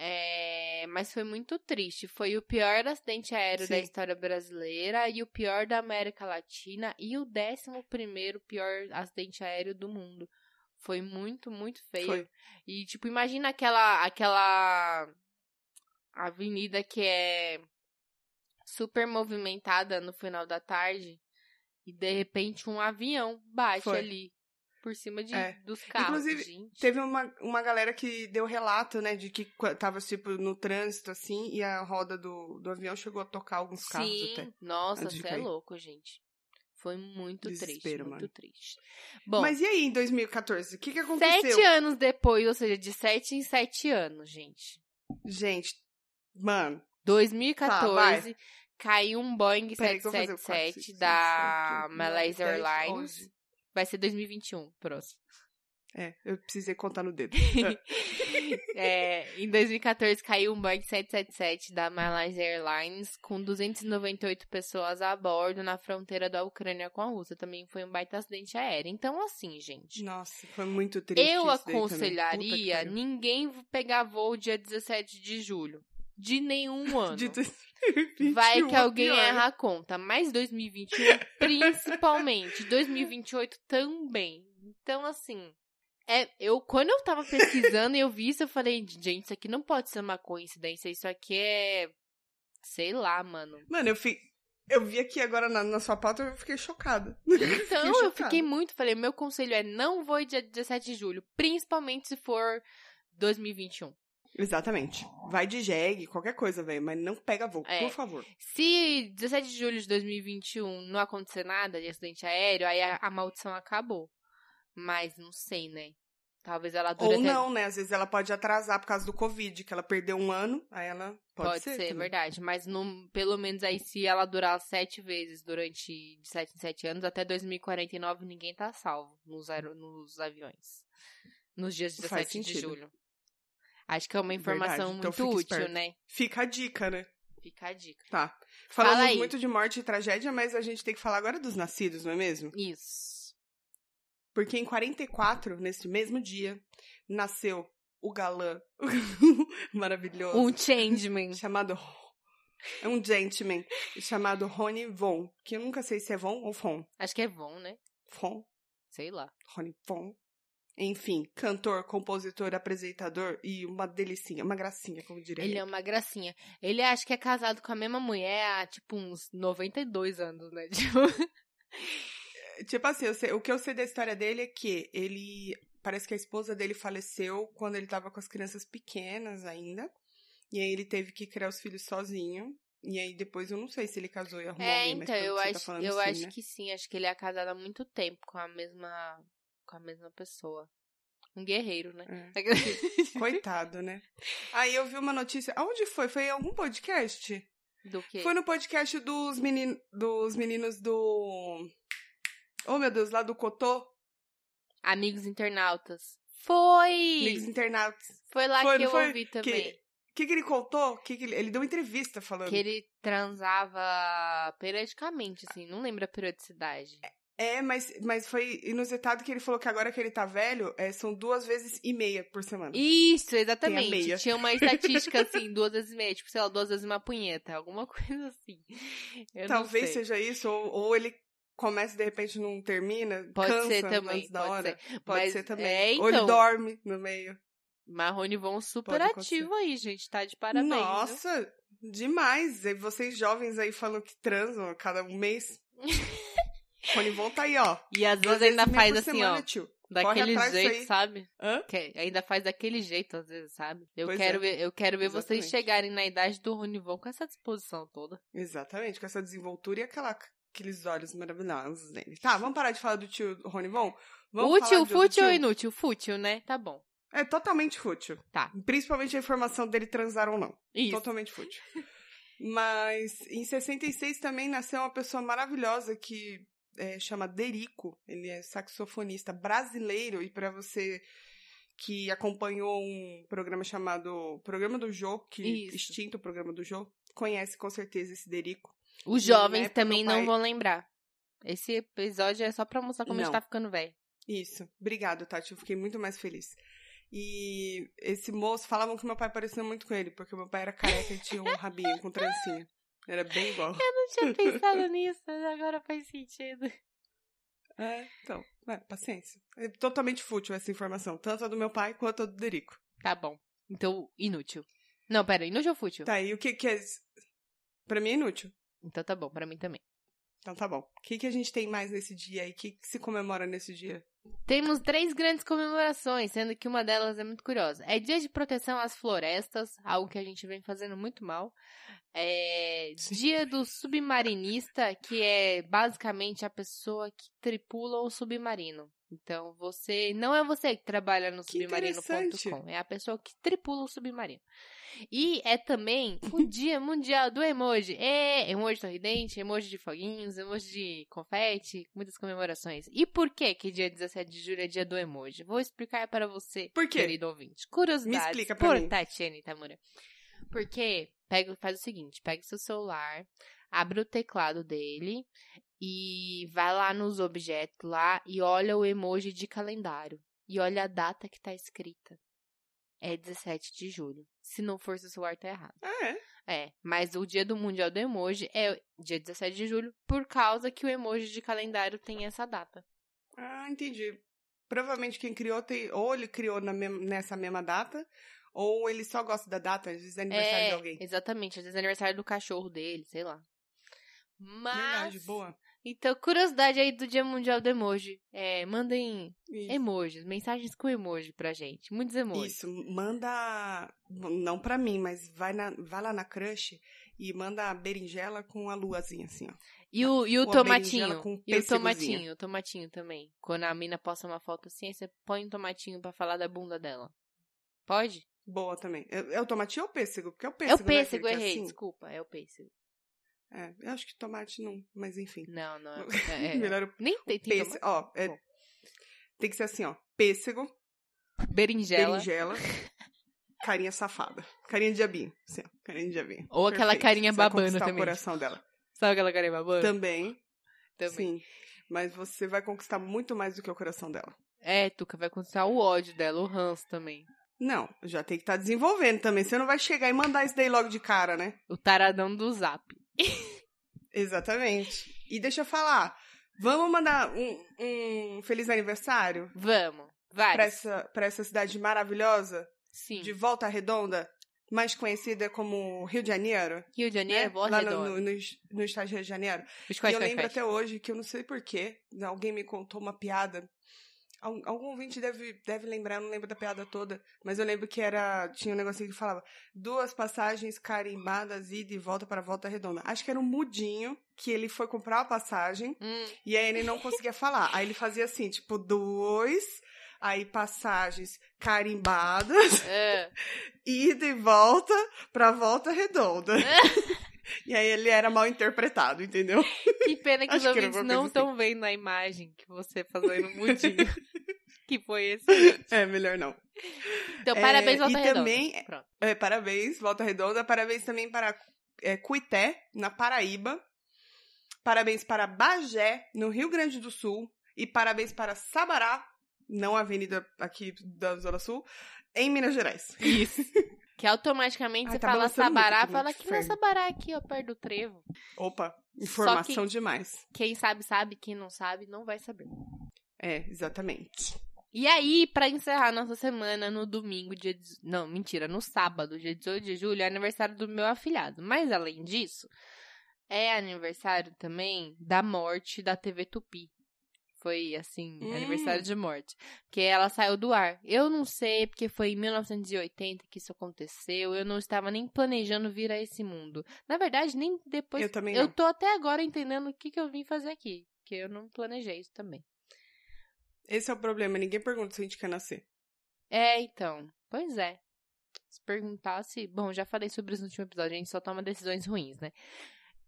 É, mas foi muito triste. Foi o pior acidente aéreo da Sim. história brasileira e o pior da América Latina e o décimo primeiro pior acidente aéreo do mundo. Foi muito, muito feio. Foi. E, tipo, imagina aquela, aquela avenida que é super movimentada no final da tarde e, de repente, um avião bate Foi. ali por cima de, É. dos carros. Inclusive, gente. Teve uma, uma galera que deu relato, né? De que qu- tava, tipo, no trânsito, assim, e a roda do, do avião chegou a tocar alguns carros Sim, até. nossa, você é louco, gente. Foi muito triste, Desespero, muito mano. triste. Bom, Mas e aí, em 2014? O que que aconteceu? sete anos depois, ou seja, de sete em sete anos, gente. Gente, mano, 2014, caiu um Boeing Tá, Peraí que eu vou fazer o 777 quatro, cinco, da Malaysia Airlines. Vai ser 2021, próximo. É, eu precisei contar no dedo. É, em 2014 caiu um Boeing 777 da Malaysia Airlines com 298 pessoas a bordo na fronteira da Ucrânia com a Rússia. Também foi um baita acidente aéreo. Então, assim, gente. Nossa, foi muito triste. Eu aconselharia ninguém pegar voo dia 17 de julho. De nenhum ano. De Vai 21, que alguém pior. erra a conta. Mas 2021, principalmente. 2028 também. Então, assim. É, eu, quando eu tava pesquisando e eu vi isso, eu falei, gente, isso aqui não pode ser uma coincidência. Isso aqui é. Sei lá, mano. Mano, eu, fi... eu vi aqui agora na, na sua pauta eu fiquei chocada. Então, eu chocada. fiquei muito. Falei, meu conselho é não vou dia 17 de julho. Principalmente se for 2021. Exatamente. Vai de jegue, qualquer coisa, velho. Mas não pega voo, É. por favor. Se 17 de julho de 2021 não acontecer nada de acidente aéreo, aí a, a maldição acabou. Mas não sei, né? Talvez ela dure Ou até... não, né? Às vezes ela pode atrasar por causa do Covid, que ela perdeu um ano, aí ela pode, Pode, ser, também. verdade. Mas pelo menos aí, se ela durar sete vezes durante de sete em sete anos, até 2049 ninguém tá salvo nos, aero- nos aviões. Nos dias Faz 17 de julho. Acho que é uma informação Verdade, então muito fique útil, esperto. né? Fica a dica, né? Fica a dica. Tá. Fala Falamos aí. muito de morte e tragédia, mas a gente tem que falar agora dos nascidos, não é mesmo? Isso. Porque em 44, nesse mesmo dia, nasceu o galã maravilhoso Um changeman. chamado é um gentleman chamado Rony Von, que eu nunca sei se é Von ou Fon. Acho que é bom, né? Von, Sei lá. Rony Von. Enfim, cantor, compositor, apresentador e uma delicinha, uma gracinha, como diria. Ele é uma gracinha. Ele acho que é casado com a mesma mulher há, tipo, uns 92 anos, né? Tipo, Tipo assim, sei- o que eu sei da história dele é que ele. Parece que a esposa dele faleceu quando ele tava com as crianças pequenas ainda. E aí ele teve que criar os filhos sozinho. E aí depois eu não sei se ele casou e arrumou é, alguém, mas então, pelo eu você acho, tá eu sim, acho né? que sim. Acho que ele é casado há muito tempo com a mesma, com a mesma pessoa. Um guerreiro, né? É. Coitado, né? Aí eu vi uma notícia. Aonde foi? Foi em algum podcast? Do que? Foi no podcast dos, menin... dos meninos do. Oh, meu Deus, lá do Cotô, Amigos internautas. Foi! Amigos Internautas. Foi lá Foi, que eu foi? ouvi Que- também. O que, que ele contou? Que que ele... ele deu entrevista falando. Que ele transava periodicamente, assim. Não lembro a periodicidade. É, mas, mas foi inusitado que ele falou que agora que ele tá velho, é, são duas vezes e meia por semana. Isso, exatamente. meia. Tinha uma estatística assim, duas vezes e meia, tipo, sei lá, duas vezes uma punheta, alguma coisa assim. Eu Talvez seja isso, ou, ou ele começa e de repente não termina, Pode cansa ser também, antes da pode hora. ser. Pode Mas, ser também. É, Ou ele então, dorme no meio. Marrone vão super ativo aí, gente, tá de parabéns. viu? Nossa, demais. E vocês jovens aí falando que transam a cada um mês. Ronivon tá aí, ó. E às Duas vezes ainda faz assim, semana, ó, tio. daquele jeito, sabe? Hã? Que ainda faz daquele jeito, às vezes, sabe? Eu Pois quero é. ver, eu quero ver vocês chegarem na idade do Ronivon com essa disposição toda. Exatamente, com essa desenvoltura e aquela, aqueles olhos maravilhosos dele. Tá, vamos parar de falar do tio Ronivon? Vamos Útil, fútil ou inútil? Fútil, né? Tá bom. É totalmente fútil. Tá. Principalmente a informação dele transar ou não. Isso. Totalmente fútil. Mas em 66 também nasceu uma pessoa maravilhosa que é, chama Derico. Ele é saxofonista brasileiro e para você que acompanhou um programa chamado Programa do Jô, que Isso. extinto o Programa do Jô, conhece com certeza esse Derico. Os jovens também meu não pai- vão lembrar. Esse episódio é só pra mostrar como a gente Não. tá ficando velho. Isso. Obrigado, Tati. Eu fiquei muito mais feliz. E esse moço, falavam que meu pai parecia muito com ele, porque meu pai era careca e tinha um rabinho com trancinha. Era bem igual. Não tinha pensado nisso, mas agora faz sentido. É, então, é, paciência. É totalmente fútil essa informação, tanto a do meu pai quanto a do Derico. Tá bom. Então, inútil. Não, pera, inútil ou fútil? Tá, e o que que é... Pra mim é inútil. Então tá bom, pra mim também. Então tá bom. O que que a gente tem mais nesse dia aí? O que que se comemora nesse dia? Temos três grandes comemorações, sendo que uma delas é muito curiosa. É dia de proteção às florestas, algo que a gente vem fazendo muito mal. É dia do submarinista, que é basicamente a pessoa que tripula o submarino. Então, você não é você que trabalha no submarino.com, é a pessoa que tripula o submarino. E é também o Dia Mundial do Emoji. É, emoji sorridente, emoji de foguinhos, emoji de confete, muitas comemorações. E por que que dia 17 de julho é dia do emoji? Vou explicar para você, Por quê? querido ouvinte. Curiosidades Me explica pra por mim. Tatiane Tamura. Porque pega, faz o seguinte, pega seu celular, abre o teclado dele e vai lá nos objetos lá e olha o emoji de calendário. E olha a data que tá escrita. É 17 de julho. Se não for, seu celular tá errado. Ah, é? É, mas o dia do Mundial do Emoji é dia 17 de julho, por causa que o emoji de calendário tem essa data. Ah, entendi. Provavelmente quem criou tem... Ou ele criou na mem- nessa mesma data, ou ele só gosta da data, às vezes é aniversário é, de alguém. exatamente. Às vezes é aniversário do cachorro dele, sei lá. Mas. Verdade, boa. Então, curiosidade aí do Dia Mundial do Emoji. É, mandem Isso. emojis, mensagens com emoji pra gente. Muitos emojis. Isso, manda. Não pra mim, mas vai, na, vai lá na crush e manda a berinjela com a luazinha, assim, ó. E o, e o Ou tomatinho. com E o tomatinho, o tomatinho também. Quando a mina posta uma foto assim, você põe um tomatinho pra falar da bunda dela. Pode? Boa também. É, é o tomate ou o pêssego? Porque é o É pêssego. o pêssego, né, é errei, assim. desculpa, é o pêssego. É, eu acho que tomate não, mas enfim. Não, não. É, é, Melhor o Nem tem, tem pêssego. Ó, é- tem que ser assim, ó. Pêssego. Berinjela. berinjela, carinha safada. Carinha de diabinho. Assim, ó. Carinha de diabinho. Ou aquela Perfeito. carinha vai babando conquistar também. o coração dela. Sabe aquela carinha babando? Também, Também. sim. Mas você vai conquistar muito mais do que o coração dela. É, Tuca, vai conquistar o ódio dela, o ranço também. Não, já tem que estar desenvolvendo também. Você não vai chegar e mandar isso daí logo de cara, né? O taradão do zap. Exatamente. E deixa eu falar. Vamos mandar um, um feliz aniversário Vamos. pra Vários. essa, pra essa cidade maravilhosa Sim. de Volta Redonda, mais conhecida como Rio de Janeiro. Rio de Janeiro, né? Lá no, no, no, no estado de Rio de Janeiro. Biscoito, e eu lembro até hoje que eu não sei porquê, alguém me contou uma piada. Al- Algum ouvinte deve, deve lembrar, eu não lembro da piada toda, mas eu lembro que era. Tinha um negocinho que falava duas passagens carimbadas, ida e volta para Volta Redonda. Acho que era um mudinho que ele foi comprar a passagem Hum, e aí ele não conseguia falar. Aí ele fazia assim, tipo, dois, aí passagens carimbadas, é. ida e volta pra Volta Redonda. E aí ele era mal interpretado, entendeu? Que pena que os Acho que era ouvintes alguma não coisa assim. estão vendo a imagem que você fazendo mudinho. que foi esse. É, melhor não. Então, É, parabéns, Volta e Redonda. também-. É, parabéns, Volta Redonda. Parabéns também para é, Cuité, na Paraíba. Parabéns para Bagé, no Rio Grande do Sul. E parabéns para Sabará, não a avenida aqui da Zona Sul, em Minas Gerais. Isso. Que automaticamente Ai, você tá fala Sabará, muito, fala que não é. Sabará aqui, ó, perto do trevo. Opa, informação demais. Quem sabe, sabe. Quem não sabe, não vai saber. É, exatamente. E aí, pra encerrar nossa semana, no domingo, dia... dez- Não, mentira, no sábado, dia 18 de julho, é aniversário do meu afilhado. Mas, além disso, é aniversário também da morte da TV Tupi. Foi, assim, aniversário de morte. Porque ela saiu do ar. Eu não sei, porque foi em 1980 que isso aconteceu. Eu não estava nem planejando vir a esse mundo. Na verdade, nem depois... Eu também Eu não. tô até agora entendendo o que, que eu vim fazer aqui. Porque eu não planejei isso também. Esse é o problema, ninguém pergunta se a gente quer nascer. É, então. Pois é. Se perguntasse. Bom, já falei sobre isso no último episódio, a gente só toma decisões ruins, né?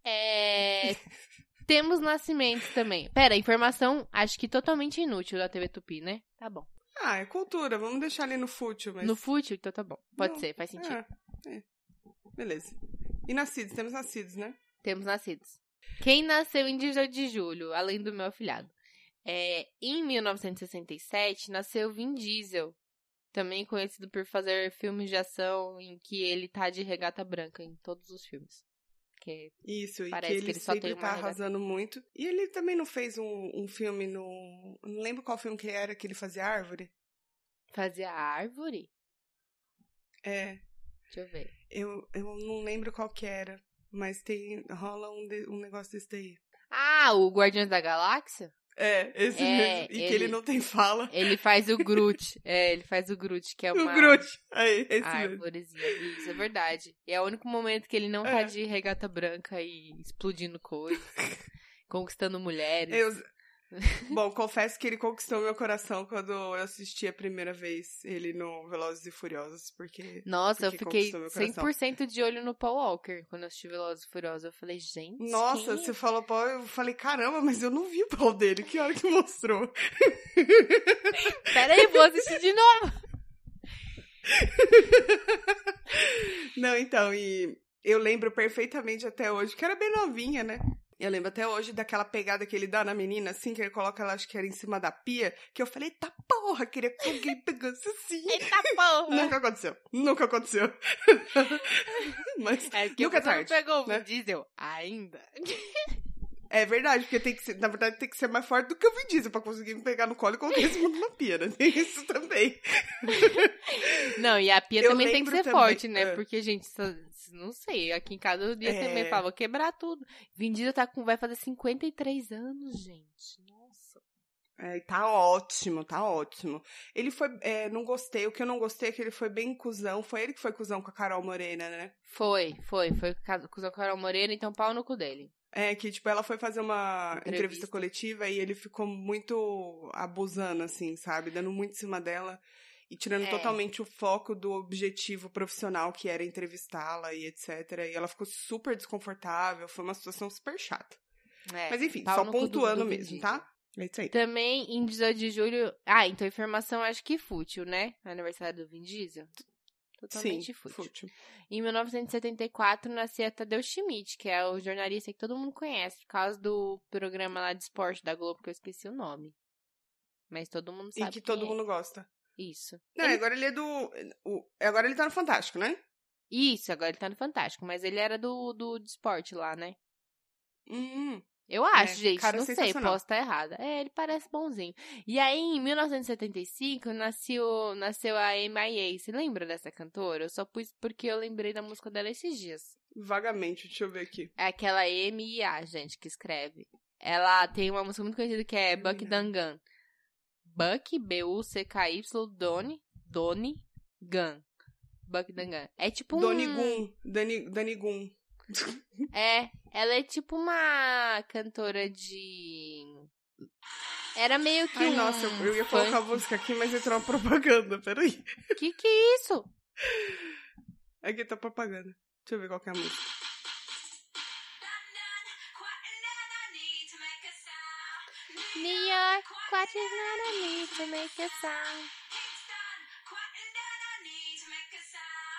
É. Temos nascimentos também. Pera, informação acho que totalmente inútil da TV Tupi, né? Tá bom. Ah, é cultura, vamos deixar ali no fútil, mas... No fútil, então tá bom. Pode Não, ser, faz sentido. É, é. Beleza. E nascidos, temos nascidos, né? Temos nascidos. Quem nasceu em 18 de julho, além do meu afilhado? É, em 1967, nasceu Vin Diesel. Também conhecido por fazer filmes de ação em que ele tá de regata branca em todos os filmes. Que Isso, e Parece que ele, que ele só sempre tem uma tá arrasando muito. E ele também não fez um, um filme no... Não lembro qual filme que era, que ele fazia árvore. fazia árvore? É, Deixa eu ver. eu, eu não lembro qual que era. Mas tem, rola um, de- um negócio desse daí. Ah, o Guardiões da Galáxia? É, esse É, mesmo. E que ele ele- não tem fala. Ele faz o Groot. é, ele faz o Groot, que é uma O Groot. Aí, esse mesmo. árvorezinha. Isso, é verdade. E é o único momento que ele não tá É. de regata branca e explodindo coisas, conquistando mulheres. Eu... Bom, confesso que ele conquistou meu coração quando eu assisti a primeira vez ele no Velozes e Furiosos, porque... Nossa, eu porque fiquei meu coração. 100% de olho no Paul Walker quando eu assisti Velozes e Furiosos. Eu falei, gente, Nossa, quem você falou pau, eu falei, caramba, mas eu não vi o pau dele, que hora que mostrou? Pera aí, vou assistir de novo. Não, então, e eu lembro perfeitamente até hoje, que era bem novinha, né? Eu lembro até hoje daquela pegada que ele dá na menina, assim, que ele coloca ela, acho que era em cima da pia, que eu falei, eita porra, queria que alguém pegasse assim. Eita porra! Nunca aconteceu. Nunca aconteceu. Mas É porque nunca é tarde. pegou o né? Vin Diesel ainda. é verdade, porque tem que ser, na verdade, tem que ser mais forte do que o Vin Diesel pra conseguir me pegar no colo e colocar esse mundo na pia, né? Tem isso também. Não, e a pia Eu também tem que ser também, forte, né? é. Porque, gente, não sei, aqui em casa eu dia É. também falava, vou quebrar tudo. Vin Diesel tá com, vai fazer 53 anos, gente. Nossa. É, tá ótimo, tá ótimo. Ele foi, é, não gostei, o que eu não gostei é que ele foi bem cuzão, foi ele que foi cuzão com a Carol Morena, né? Foi, foi, foi com o Carol Moreira, então pau no cu dele. É, que, tipo, ela foi fazer uma Entrevista. entrevista coletiva e ele ficou muito abusando, assim, sabe? Dando muito em cima dela e tirando É. totalmente o foco do objetivo profissional, que era entrevistá-la e etc. E ela ficou super desconfortável, foi uma situação super chata. É, Mas enfim, só pontuando mesmo, tá? É isso aí. Também em 18 de julho. Ah, então informação acho que fútil, né? Aniversário do Vin Diesel. Totalmente Sim, fútil. fútil. Em 1974 nascia Tadeu Schmidt, que é o jornalista que todo mundo conhece, por causa do programa lá de esporte da Globo, que eu esqueci o nome. Mas todo mundo E sabe. que quem todo é. mundo gosta. Isso. Não, Ele- agora ele é do. o- agora ele tá no Fantástico, né? Isso, agora ele tá no Fantástico, mas ele era do, do de esporte lá, né? Hum, Eu acho, É, gente, não sei, posso estar errada. É, ele parece bonzinho. E aí, em 1975, nasceu, nasceu a M.I.A. Você lembra dessa cantora? Eu só pus porque eu lembrei da música dela esses dias. vagamente, deixa eu ver aqui. É aquela M.I.A., gente, que escreve. Ela tem uma música muito conhecida que é Buck M.I.A.. Dangan. Buck, B-U-C-K-Y, Doni, Doni, Gun. Buck Dangan. É tipo um... Doni Gun, Dani, Dani Gun. É, ela é tipo uma cantora de. Era meio que Ai, um. nossa, eu, ia colocar a música aqui, mas entrou uma propaganda, peraí. Que que é isso? Aqui tá propaganda. Deixa eu ver qual que é a música. New York, what is not a need to make a sound.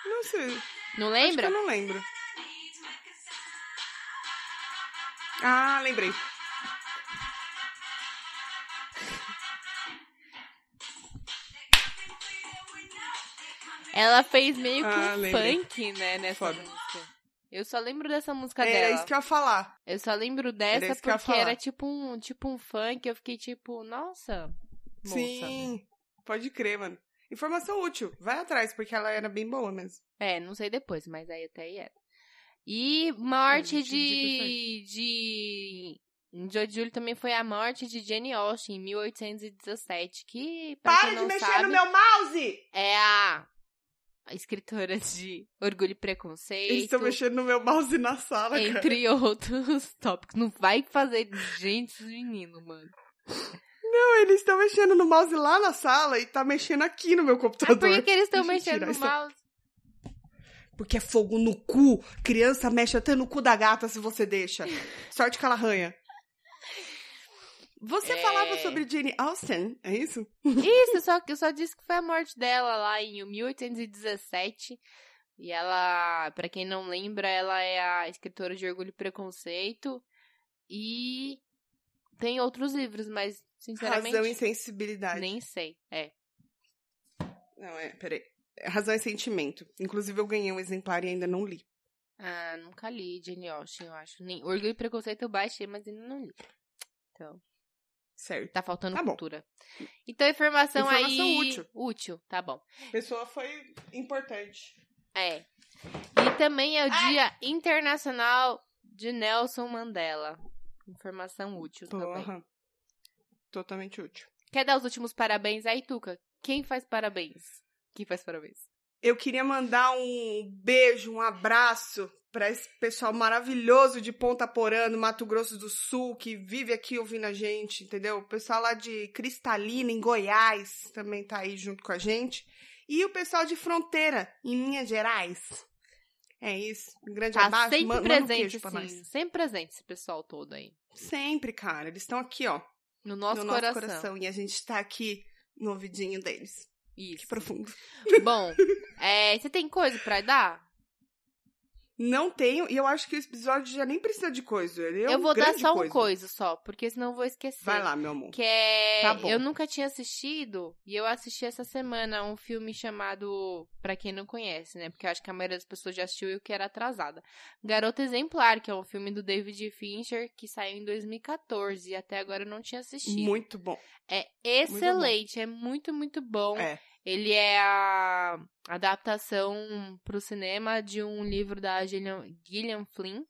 Não sei. Não Acho que lembra? eu não lembro. Ah, lembrei. Ela fez meio que Ah, um lembrei. funk, né, nessa Foda. música. Eu só lembro dessa música Era dela. isso que eu ia falar. Eu só lembro dessa ia porque era tipo um, tipo um funk. Eu fiquei tipo, nossa, moça. Sim, pode crer, mano. Informação útil. Vai atrás, porque ela era bem boa mesmo. É, não sei depois, mas aí até aí era. E morte de. de. Em 18 de julho também foi a morte de Jane Austen, em 1817. Que, pra quem não sabe, mouse! é a escritora de Orgulho e Preconceito. Eles estão mexendo no meu mouse na sala, cara. Entre outros tópicos. Não vai fazer gente dos meninos, mano. Não, eles estão mexendo no mouse lá na sala e tá mexendo aqui no meu Ah, computador. por que, que eles estão mexendo no mouse? Porque é fogo no cu. Criança mexe até no cu da gata se você deixa. Sorte que ela arranha. Você É. falava sobre Jane Austen, é isso? Isso, só que eu só disse que foi a morte dela lá em 1817. E ela, pra quem não lembra, ela é a escritora de Orgulho e Preconceito. E tem outros livros, mas sinceramente Razão e sensibilidade. nem sei. É. Não, é, peraí. Razão e sentimento. Inclusive, eu ganhei um exemplar e ainda não li. Ah, nunca li Jane Austen, eu acho. Nem... Orgulho e Preconceito eu baixei, mas ainda não li. Então, Certo. tá faltando Tá bom. cultura. Então, informação, Informação aí. útil. Útil, tá bom. Pessoa foi importante. É. E também é o Dia Internacional de Nelson Mandela. Informação útil também. Porra. Totalmente útil. Quer dar os últimos parabéns aí, Tuca? Quem faz parabéns? Quem faz parabéns? Eu queria mandar um beijo, um abraço para esse pessoal maravilhoso de Ponta Porã, no Mato Grosso do Sul, que vive aqui ouvindo a gente, entendeu? O pessoal lá de Cristalina, em Goiás, também tá aí junto com a gente. E o pessoal de Fronteira, em Minas Gerais. É isso. Um grande Tá abraço. sempre Ma- manda um presente, queijo pra sim. nós. Sempre presente esse pessoal todo aí. Sempre, cara. Eles estão aqui, ó, No nosso, no nosso coração. coração. E a gente tá aqui no ouvidinho deles. Isso. Que profundo. Bom, é, você tem coisa pra dar? Não tenho, e eu acho que esse episódio já nem precisa de coisa. Ele é eu um vou dar só um coisa. coisa só, porque senão eu vou esquecer. Vai lá, meu amor. Que é. Tá bom. Eu nunca tinha assistido, e eu assisti essa semana um filme chamado. Pra quem não conhece, né? Porque eu acho que a maioria das pessoas já assistiu e eu que era atrasada. Garota Exemplar, que é um filme do David Fincher que saiu em 2014 e até agora eu não tinha assistido. Muito bom. É excelente, é muito, muito bom. É. Ele é a adaptação pro cinema de um livro da Gillian, Gillian Flynn.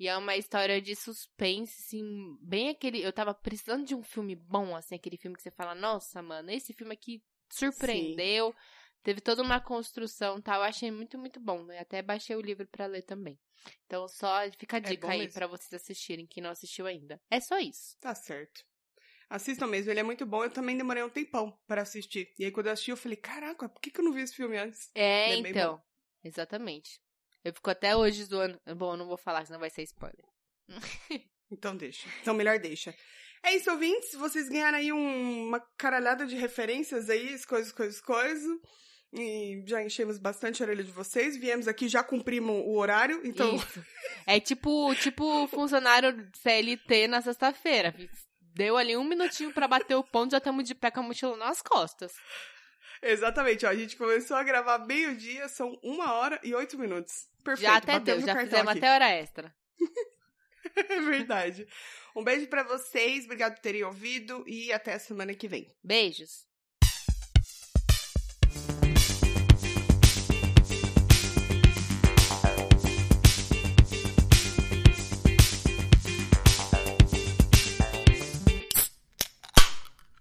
E é uma história de suspense, assim, bem aquele. Eu tava precisando de um filme bom, assim, aquele filme que você fala, nossa, mano, esse filme aqui surpreendeu. Teve toda uma construção e tal. Eu achei muito, muito bom. Eu até baixei o livro pra ler também. Então, só fica a dica É aí pra vocês assistirem, quem não assistiu ainda. É só isso. Tá certo. Assistam mesmo, ele é muito bom. Eu também demorei um tempão pra assistir. E aí, quando eu assisti, eu falei, caraca, por que, que eu não vi esse filme antes? É, é então. Exatamente. Eu fico até hoje zoando. Bom, eu não vou falar, senão vai ser spoiler. Então deixa. Então melhor deixa. É isso, ouvintes. Vocês ganharam aí um- uma caralhada de referências aí, as coisas, coisas, coisas. E já enchemos bastante a orelha de vocês. Viemos aqui, já cumprimos o horário. Então, Isso. É tipo, tipo funcionário CLT na sexta-feira. Deu ali um minutinho pra bater o ponto, já estamos de pé com a mochila nas costas. exatamente. Ó, a gente começou a gravar meio-dia, são uma hora e oito minutos. Perfeito. já até deu, já fizemos aqui. até hora extra. É verdade. Um beijo pra vocês, obrigado por terem ouvido e até a semana que vem. Beijos.